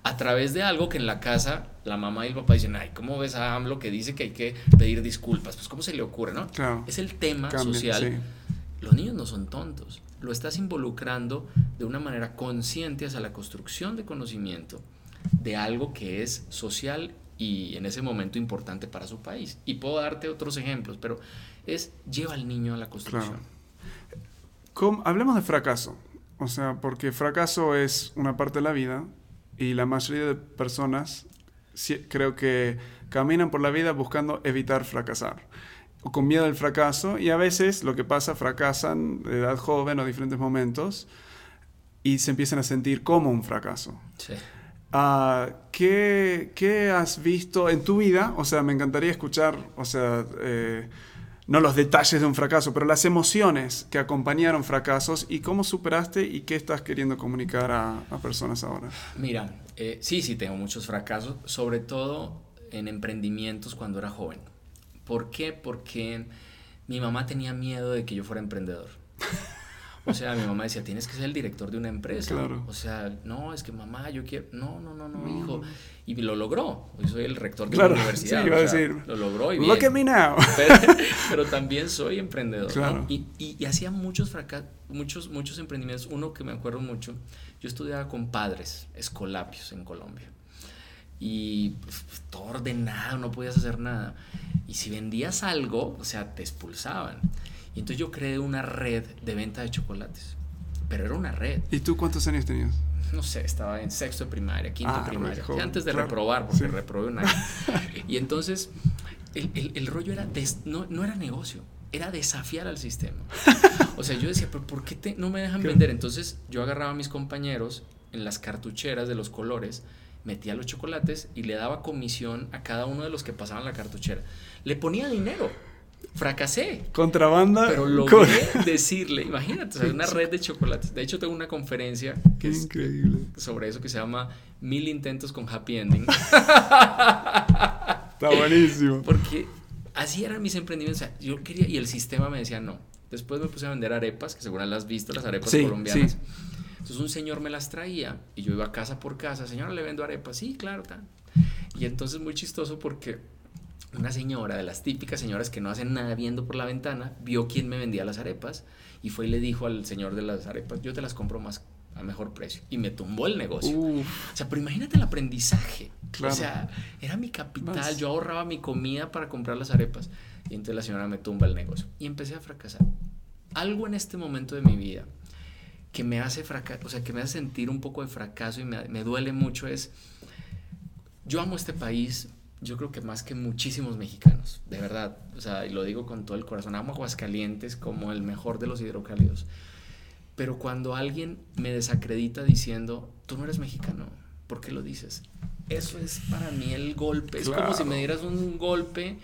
A través de algo que en la casa la mamá y el papá dicen, ay, ¿cómo ves a AMLO que dice que hay que pedir disculpas? Pues ¿cómo se le ocurre, no? Claro. Es el tema Cambia, social. sí. Los niños no son tontos. Lo estás involucrando de una manera consciente hacia la construcción de conocimiento de algo que es social y en ese momento importante para su país. Y puedo darte otros ejemplos, pero es lleva al niño a la construcción. ¿Cómo- Hablemos de fracaso. O sea, porque fracaso es una parte de la vida y la mayoría de personas creo que caminan por la vida buscando evitar fracasar o con miedo al fracaso y a veces lo que pasa, fracasan de edad joven o diferentes momentos y se empiezan a sentir como un fracaso. Sí. Ah, ¿qué, qué has visto en tu vida? O sea, me encantaría escuchar, o sea, eh, no los detalles de un fracaso, pero las emociones que acompañaron fracasos y cómo superaste y qué estás queriendo comunicar a, a personas ahora. Mira, eh, sí, sí, tengo muchos fracasos, sobre todo en emprendimientos cuando era joven. ¿Por qué? Porque mi mamá tenía miedo de que yo fuera emprendedor. O sea, mi mamá decía, tienes que ser el director de una empresa. Claro. O sea, no, es que mamá, yo quiero... No, no, no, no, hijo. Y lo logró. Yo soy el rector de Claro, la universidad. sí, iba a o sea, decir, Lo logró y bien. Look at me now. pero, pero también soy emprendedor. ¿no? Claro. Y, y- y hacía muchos fracasos, muchos, muchos emprendimientos. Uno que me acuerdo mucho, yo estudiaba con padres escolapios en Colombia. Y todo ordenado, no podías hacer nada. Y si vendías algo, o sea, te expulsaban. Y entonces yo creé una red de venta de chocolates. Pero era una red. ¿Y tú cuántos años tenías? No sé, estaba en sexto de primaria, quinto Ah, de primaria. re joven, antes de claro. reprobar, porque Sí. reprobé un año. y entonces, el, el- el rollo era, des- no, no era negocio, era desafiar al sistema. O sea, yo decía, pero ¿por qué te- no me dejan vender? Entonces, yo agarraba a mis compañeros en las cartucheras de los colores, metía los chocolates y le daba comisión a cada uno de los que pasaban la cartuchera. Le ponía dinero. Fracasé. Contrabanda. Pero con- logré decirle, imagínate, o sea, una red de chocolates. De hecho, tengo una conferencia que es Increíble. sobre eso que se llama Mil intentos con happy ending. Está buenísimo. Porque así eran mis emprendimientos. O sea, yo quería, y el sistema me decía no. Después me puse a vender arepas, que seguro las has visto, las arepas Sí, colombianas. sí. Entonces Entonces un señor me las traía y yo iba casa por casa, señora, le vendo arepas, sí, claro, tal. Y entonces muy chistoso porque una señora de las típicas señoras que no hacen nada viendo por la ventana, vio quién me vendía las arepas y fue y le dijo al señor de las arepas, yo te las compro más a mejor precio. Y me tumbó el negocio. O sea, pero imagínate el aprendizaje. O sea, era mi capital, yo ahorraba mi comida para comprar las arepas. Y entonces la señora me tumba el negocio. Y empecé a fracasar. Algo en este momento de mi vida que me hace fracasar, o sea, que me hace sentir un poco de fracaso y me, me duele mucho es, yo amo este país, yo creo que más que muchísimos mexicanos, de verdad, o sea, y lo digo con todo el corazón, amo Aguascalientes como el mejor de los hidrocálidos, pero cuando alguien me desacredita diciendo, tú no eres mexicano, ¿por qué lo dices? Eso es para mí el golpe, es como si me dieras un golpe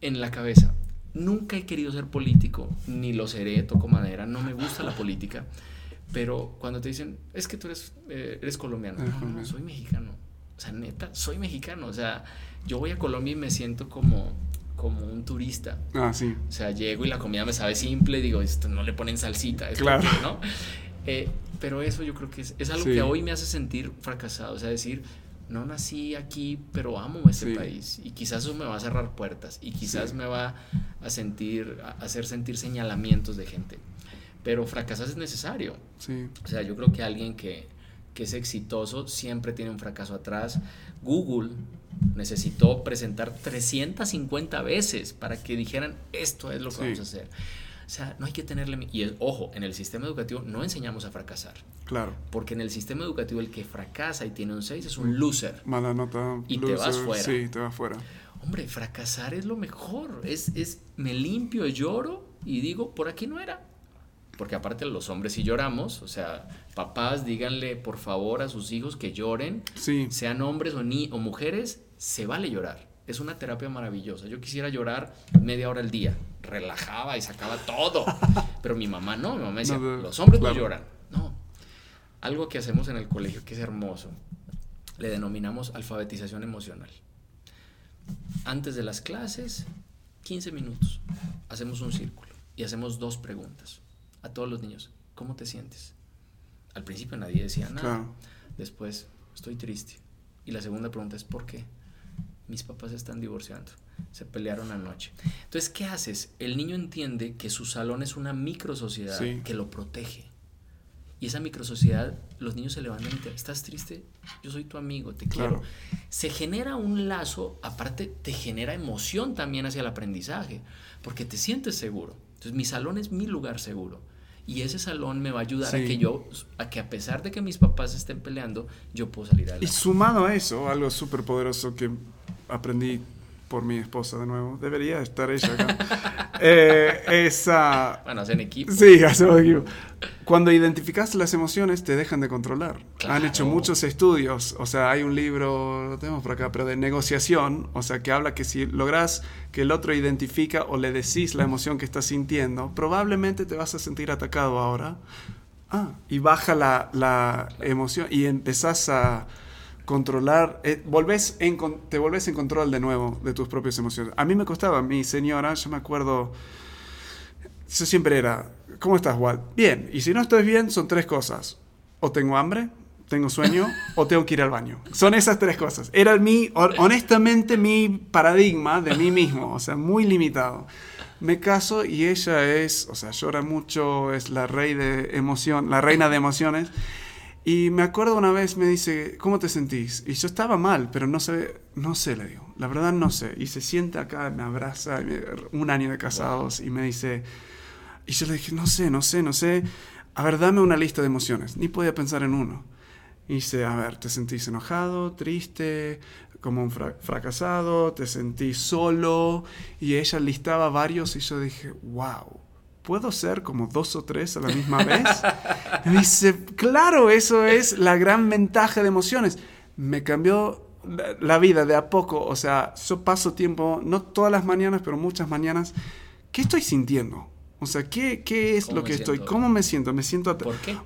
en la cabeza. Nunca he querido ser político, ni lo seré, toco madera, no me gusta la política. Pero cuando te dicen, es que tú eres, eh, eres colombiano, no, no, soy mexicano. O sea, neta, soy mexicano. O sea, yo voy a Colombia y me siento como, como un turista. Ah, sí. O sea, llego y la comida me sabe simple, digo, esto no le ponen salsita. claro. ¿no? Eh, pero eso yo creo que es, es algo que hoy me hace sentir fracasado. O sea, decir, no nací aquí, pero amo este país y quizás eso me va a cerrar puertas y quizás me va a sentir, a hacer sentir señalamientos de gente. Pero fracasar es necesario. Sí. O sea, yo creo que alguien que, que es exitoso siempre tiene un fracaso atrás. Google necesitó presentar 350 veces para que dijeran esto es lo que vamos a hacer. O sea, no hay que tenerle... Y ojo, en el sistema educativo no enseñamos a fracasar. Claro. Porque en el sistema educativo el que fracasa y tiene un 6 es un loser. Mala nota. Y te vas fuera. Sí, te vas fuera. Hombre, fracasar es lo mejor. Es, es, me limpio, lloro y digo, por aquí no era. Porque aparte los hombres sí lloramos, o sea, papás díganle por favor a sus hijos que lloren, sí. sean hombres o, ni, o mujeres, se vale llorar. Es una terapia maravillosa. Yo quisiera llorar media hora al día, relajaba y sacaba todo. Pero mi mamá no, mi mamá decía, los hombres no lloran. No, algo que hacemos en el colegio que es hermoso, le denominamos alfabetización emocional. Antes de las clases, 15 minutos, hacemos un círculo y hacemos dos preguntas a todos los niños. ¿Cómo te sientes? Al principio nadie decía nada. Después, estoy triste. Y la segunda pregunta es, ¿por qué? Mis papás están divorciando. Se pelearon anoche. Entonces, ¿qué haces? El niño entiende que su salón es una micro sociedad que lo protege y esa microsociedad, los niños se levantan y te, ¿estás triste? Yo soy tu amigo, te quiero. Se genera un lazo, aparte te genera emoción también hacia el aprendizaje, porque te sientes seguro. Entonces mi salón es mi lugar seguro. Y ese salón me va a ayudar a que yo, a que a pesar de que mis papás estén peleando, yo puedo salir adelante. Y sumado a eso, algo súper poderoso que aprendí por mi esposa de nuevo. Debería estar ella acá. eh, esa... Bueno, hacen equipo. Sí, hacemos equipo. Cuando identificas las emociones, te dejan de controlar. Han hecho muchos estudios. O sea, hay un libro, lo tenemos por acá, pero de negociación. O sea, que habla que si logras que el otro identifica o le decís la emoción que estás sintiendo, probablemente te vas a sentir atacado ahora. Ah, y baja la, la emoción y empezás a controlar, eh, te volvés en control de nuevo de tus propias emociones. A mí me costaba, mi señora, yo me acuerdo, eso siempre era, ¿cómo estás, Walt? Bien, y si no estás bien, son tres cosas. O tengo hambre, tengo sueño, o tengo que ir al baño. Son esas tres cosas. Era mi, honestamente, mi paradigma de mí mismo, o sea, muy limitado. Me caso y ella es, o sea, llora mucho, es la rey de emoción, la reina de emociones. Y me acuerdo una vez me dice, ¿cómo te sentís? Y yo estaba mal, pero no sé, no sé, le digo, la verdad no sé. Y se siente acá, me abraza, un año de casados, y me dice, y yo le dije, no sé, no sé, no sé. A ver, dame una lista de emociones. Ni podía pensar en uno. Y dice, a ver, ¿te sentís enojado, triste, como un fracasado? ¿Te sentís solo? Y ella listaba varios y yo dije, wow ¿puedo ser como dos o tres a la misma vez? dice, claro, eso es la gran ventaja de emociones. Me cambió la vida de a poco, o sea, yo paso tiempo, no todas las mañanas, pero muchas mañanas, ¿qué estoy sintiendo? O sea, ¿qué, qué es lo que estoy? ¿Cómo me siento? Me siento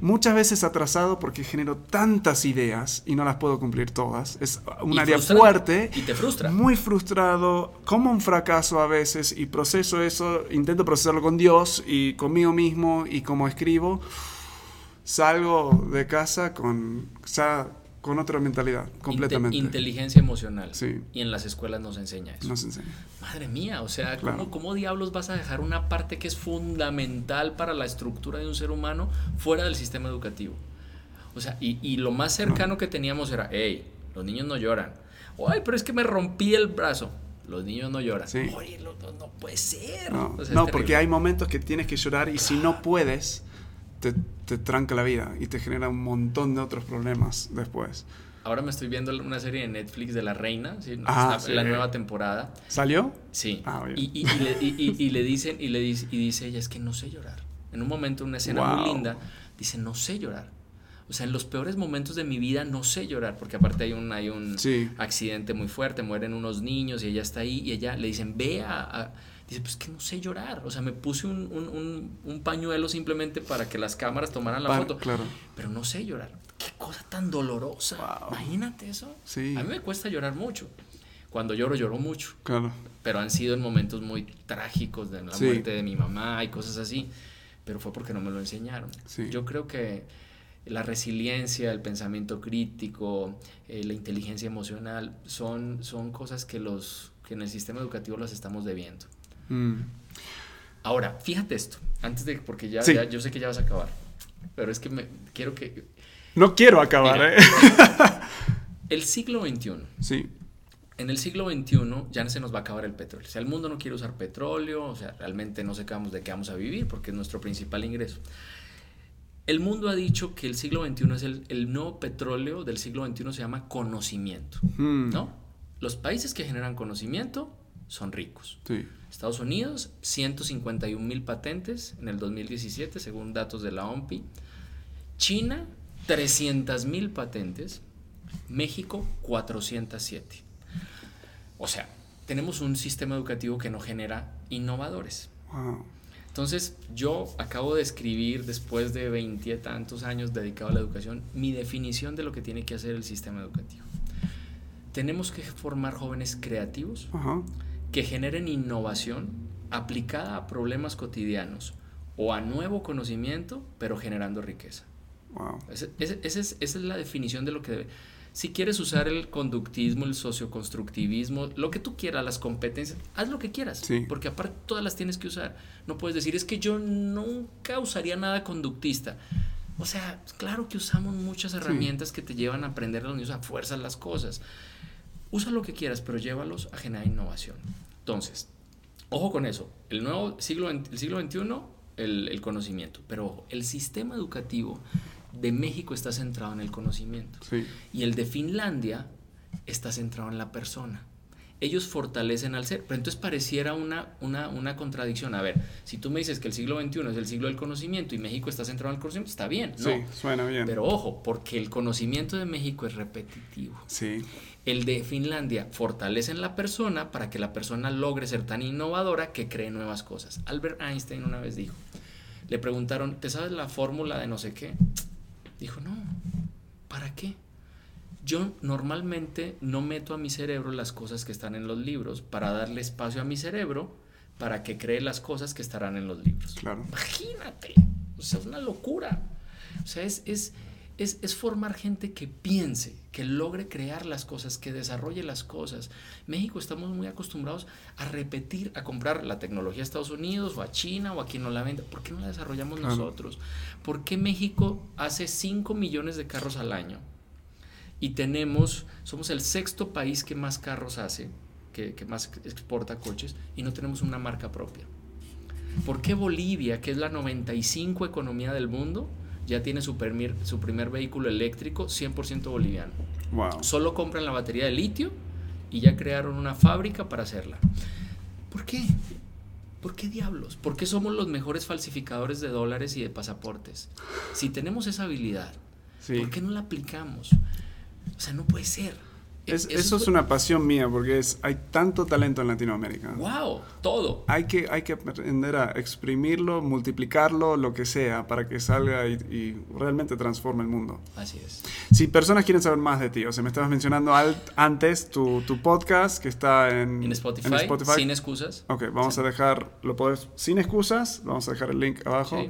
muchas veces atrasado porque genero tantas ideas y no las puedo cumplir todas. Es un área fuerte. Y te frustra. Muy frustrado, como un fracaso a veces y proceso eso, intento procesarlo con Dios y conmigo mismo y como escribo. salgo de casa con, con otra mentalidad, completamente. inteligencia emocional. Sí. Y en las escuelas nos enseña eso. Nos enseña. Madre mía, o sea, ¿cómo, ¿cómo, diablos vas a dejar una parte que es fundamental para la estructura de un ser humano fuera del sistema educativo? O sea, y, y lo más cercano que teníamos era, hey, los niños no lloran. Ay, pero es que me rompí el brazo. Los niños no lloran. Sí. Oye, no, no, puede ser. No, no porque hay momentos que tienes que llorar y si no puedes, te, te, tranca la vida y te genera un montón de otros problemas después. Ahora me estoy viendo una serie de Netflix de La Reina, ah, la nueva temporada. ¿Salió? Sí. Ah, y, y, y, le, y, le, dicen, y le dice, y dice ella, es que no sé llorar. En un momento, una escena muy linda, dice, no sé llorar. O sea, en los peores momentos de mi vida no sé llorar, porque aparte hay un, hay un accidente muy fuerte, mueren unos niños y ella está ahí y ella le dicen, ve a... Dice, pues que no sé llorar. O sea, me puse un, un, un, pañuelo simplemente para que las cámaras tomaran la foto. Claro. Pero no sé llorar. Qué cosa tan dolorosa. Imagínate eso. Sí. A mí me cuesta llorar mucho. Cuando lloro, lloro mucho. Claro. Pero han sido en momentos muy trágicos de la muerte de mi mamá y cosas así. Pero fue porque no me lo enseñaron. Yo creo que la resiliencia, el pensamiento crítico, eh, la inteligencia emocional, son, son cosas que, los, que en el sistema educativo las estamos debiendo. Mm. Ahora, fíjate esto, antes de, porque ya, yo sé que ya vas a acabar, pero es que me, quiero que... No quiero acabar, ¿eh? el siglo XXI. Sí. En el siglo XXI ya se nos va a acabar el petróleo. O sea, el mundo no quiere usar petróleo, o sea, realmente no sé de qué vamos a vivir porque es nuestro principal ingreso. El mundo ha dicho que el siglo XXI es el, nuevo petróleo del siglo XXI se llama conocimiento, hmm. ¿no? Los países que generan conocimiento son ricos. Estados Unidos, 151 mil patentes en el 2017, según datos de la OMPI. China, 300 mil patentes. México, 407. O sea, tenemos un sistema educativo que no genera innovadores. Wow. Entonces, yo acabo de escribir, después de veintitantos años dedicado a la educación, mi definición de lo que tiene que hacer el sistema educativo. Tenemos que formar jóvenes creativos que generen innovación aplicada a problemas cotidianos o a nuevo conocimiento, pero generando riqueza. Wow. es, esa es la definición de lo que debe si quieres usar el conductismo, el socioconstructivismo, lo que tú quieras, las competencias, haz lo que quieras, porque aparte todas las tienes que usar. No puedes decir, es que yo nunca usaría nada conductista. O sea, claro que usamos muchas herramientas que te llevan a aprender a los niños a fuerza las cosas. Usa lo que quieras, pero llévalos a generar innovación. Entonces, ojo con eso. El nuevo siglo, el siglo XXI, el, el conocimiento. Pero el sistema educativo de México está centrado en el conocimiento. Y el de Finlandia está centrado en la persona. Ellos fortalecen al ser. Pero entonces pareciera una, una, una, contradicción. A ver, si tú me dices que el siglo XXI es el siglo del conocimiento y México está centrado en el conocimiento, está bien. ¿no? Sí, suena bien. Pero ojo, porque el conocimiento de México es repetitivo. Sí. El de Finlandia fortalece en la persona para que la persona logre ser tan innovadora que cree nuevas cosas. Albert Einstein una vez dijo, le preguntaron, ¿te sabes la fórmula de no sé qué? Dijo, no, ¿para qué? Yo normalmente no meto a mi cerebro las cosas que están en los libros para darle espacio a mi cerebro para que cree las cosas que estarán en los libros. Claro. Imagínate. O sea, es una locura. O sea, es, es, es, formar gente que piense, que logre crear las cosas, que desarrolle las cosas. México estamos muy acostumbrados a repetir, a comprar la tecnología a Estados Unidos o a China o a quien no la venda. ¿Por qué no la desarrollamos nosotros? ¿Por qué México hace 5 millones de carros al año? Y tenemos, somos el sexto país que más carros hace, que, que más exporta coches, y no tenemos una marca propia. ¿Por qué Bolivia, que es la 95 economía del mundo, ya tiene su, primer, su primer vehículo eléctrico 100% boliviano. Wow. Solo compran la batería de litio y ya crearon una fábrica para hacerla. ¿Por qué? ¿Por qué diablos? ¿Por qué somos los mejores falsificadores de dólares y de pasaportes? Si tenemos esa habilidad, ¿por qué no la aplicamos? O sea, no puede ser. eso, es, una pasión mía porque es, hay tanto talento en Latinoamérica. ¡Wow! Todo. Hay que, hay que aprender a exprimirlo, multiplicarlo, lo que sea, para que salga y, realmente transforme el mundo. Así es. Si personas quieren saber más de ti, o sea, me estabas mencionando antes tu, tu, podcast que está en, en, Spotify, sin excusas. Ok, vamos a dejar, lo podés, sin excusas, vamos a dejar el link abajo.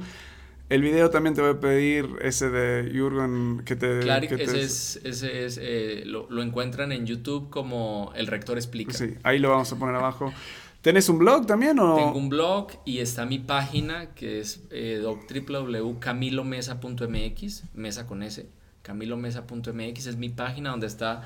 El video también te voy a pedir ese de Jürgen que te... Claro, que te- ese es, ese es eh, lo, lo encuentran en YouTube como El Rector Explica. Sí, ahí lo vamos a poner abajo. ¿Tenés un blog también o...? Tengo un blog y está mi página que es eh, www.camilomesa.mx, mesa con S, camilomesa.mx es mi página donde está,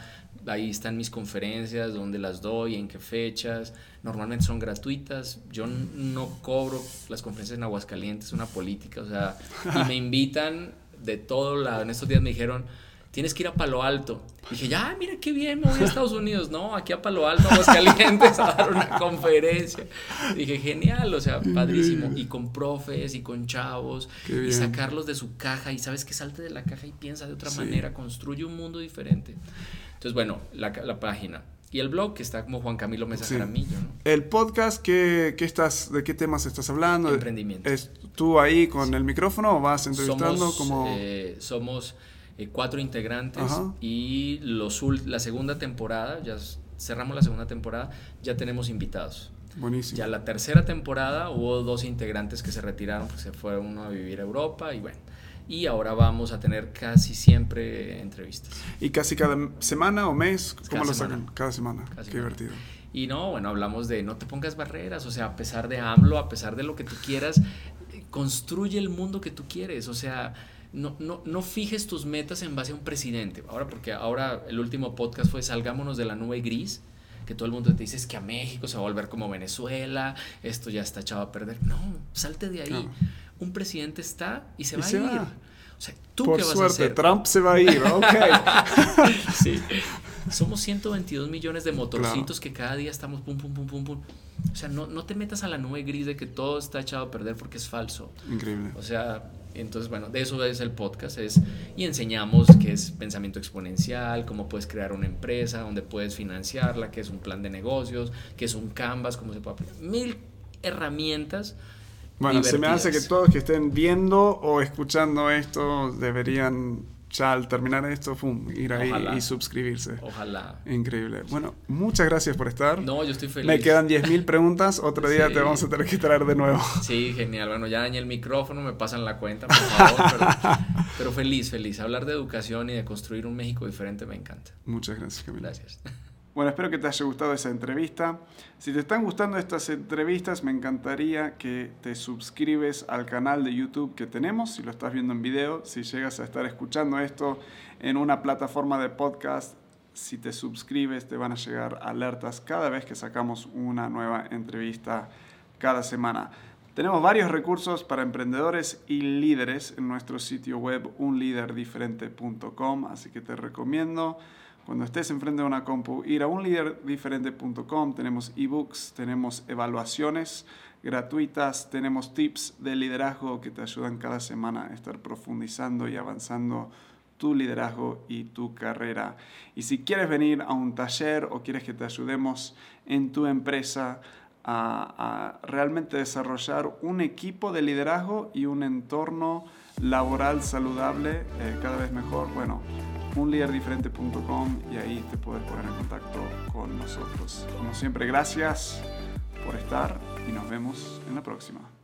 ahí están mis conferencias, donde las doy, en qué fechas, normalmente son gratuitas, yo no cobro las conferencias en Aguascalientes, es una política, o sea, y me invitan de todo lado, en estos días me dijeron, tienes que ir a Palo Alto. Dije, ya, mira qué bien, me voy a Estados Unidos. No, aquí a Palo Alto, Aguascalientes, a dar una conferencia. Dije, genial, o sea, padrísimo. Y con profes y con chavos. Y sacarlos de su caja. Y sabes que salte de la caja y piensa de otra Sí. manera, construye un mundo diferente. Entonces, bueno, la, la página. Y el blog que está como Juan Camilo Mesa Sí. Jaramillo, ¿no? El podcast, ¿qué, qué estás, ¿de qué temas estás hablando? Emprendimiento. ¿Es tú ahí con el micrófono o vas entrevistando somos, como...? eh, somos eh, cuatro integrantes Ajá. y los la segunda temporada, ya cerramos la segunda temporada, ya tenemos invitados. Buenísimo. Ya la tercera temporada hubo dos integrantes que se retiraron, pues se fue uno a vivir a Europa y bueno. Y ahora vamos a tener casi siempre entrevistas. ¿Y casi cada semana o mes? ¿Cómo Cada lo semana. sacan? Cada semana. Cada Qué semana. divertido. Y no, bueno, hablamos de no te pongas barreras, o sea, a pesar de AMLO, a pesar de lo que tú quieras, construye el mundo que tú quieres, o sea, no, no, no fijes tus metas en base a un presidente. Ahora, porque ahora el último podcast fue Salgámonos de la nube gris, que todo el mundo te dice es que a México se va a volver como Venezuela, esto ya está echado a perder. No, salte de ahí. Un presidente está y se Y va se a ir. va. O sea, ¿tú Por qué vas a suerte, hacer? Trump se va a ir, ok. Sí. Somos 122 millones de motorcitos que cada día estamos pum, pum, pum, pum, pum. O sea, no, no te metas a la nube gris de que todo está echado a perder porque es falso. Increíble. O sea, entonces, bueno, de eso es el podcast. Es, y enseñamos qué es pensamiento exponencial, cómo puedes crear una empresa, dónde puedes financiarla, qué es un plan de negocios, qué es un canvas, cómo se puede aplicar. Mil herramientas. Bueno, se me hace que todos que estén viendo o escuchando esto deberían ya al terminar esto, pum, ir ahí Ojalá. y suscribirse. Ojalá. Increíble. Bueno, muchas gracias por estar. No, yo estoy feliz. Me quedan 10.000 preguntas. Otro día Sí. te vamos a tener que traer de nuevo. Sí, genial. Bueno, ya dañé el micrófono, me pasan la cuenta, por favor. pero, pero feliz, feliz. Hablar de educación y de construir un México diferente me encanta. Muchas gracias, Camila. Gracias. Bueno, espero que te haya gustado esa entrevista. Si te están gustando estas entrevistas, me encantaría que te suscribes al canal de YouTube que tenemos, si lo estás viendo en video, si llegas a estar escuchando esto en una plataforma de podcast, si te suscribes te van a llegar alertas cada vez que sacamos una nueva entrevista cada semana. Tenemos varios recursos para emprendedores y líderes en nuestro sitio web unliderdiferente.com, así que te recomiendo cuando estés enfrente de una compu, ir a unliderdiferente.com. Tenemos ebooks, tenemos evaluaciones gratuitas, tenemos tips de liderazgo que te ayudan cada semana a estar profundizando y avanzando tu liderazgo y tu carrera. Y si quieres venir a un taller o quieres que te ayudemos en tu empresa a, a realmente desarrollar un equipo de liderazgo y un entorno laboral saludable eh, cada vez mejor, bueno, unliderdiferente.com y ahí te puedes poner en contacto con nosotros. Como siempre, gracias por estar y nos vemos en la próxima.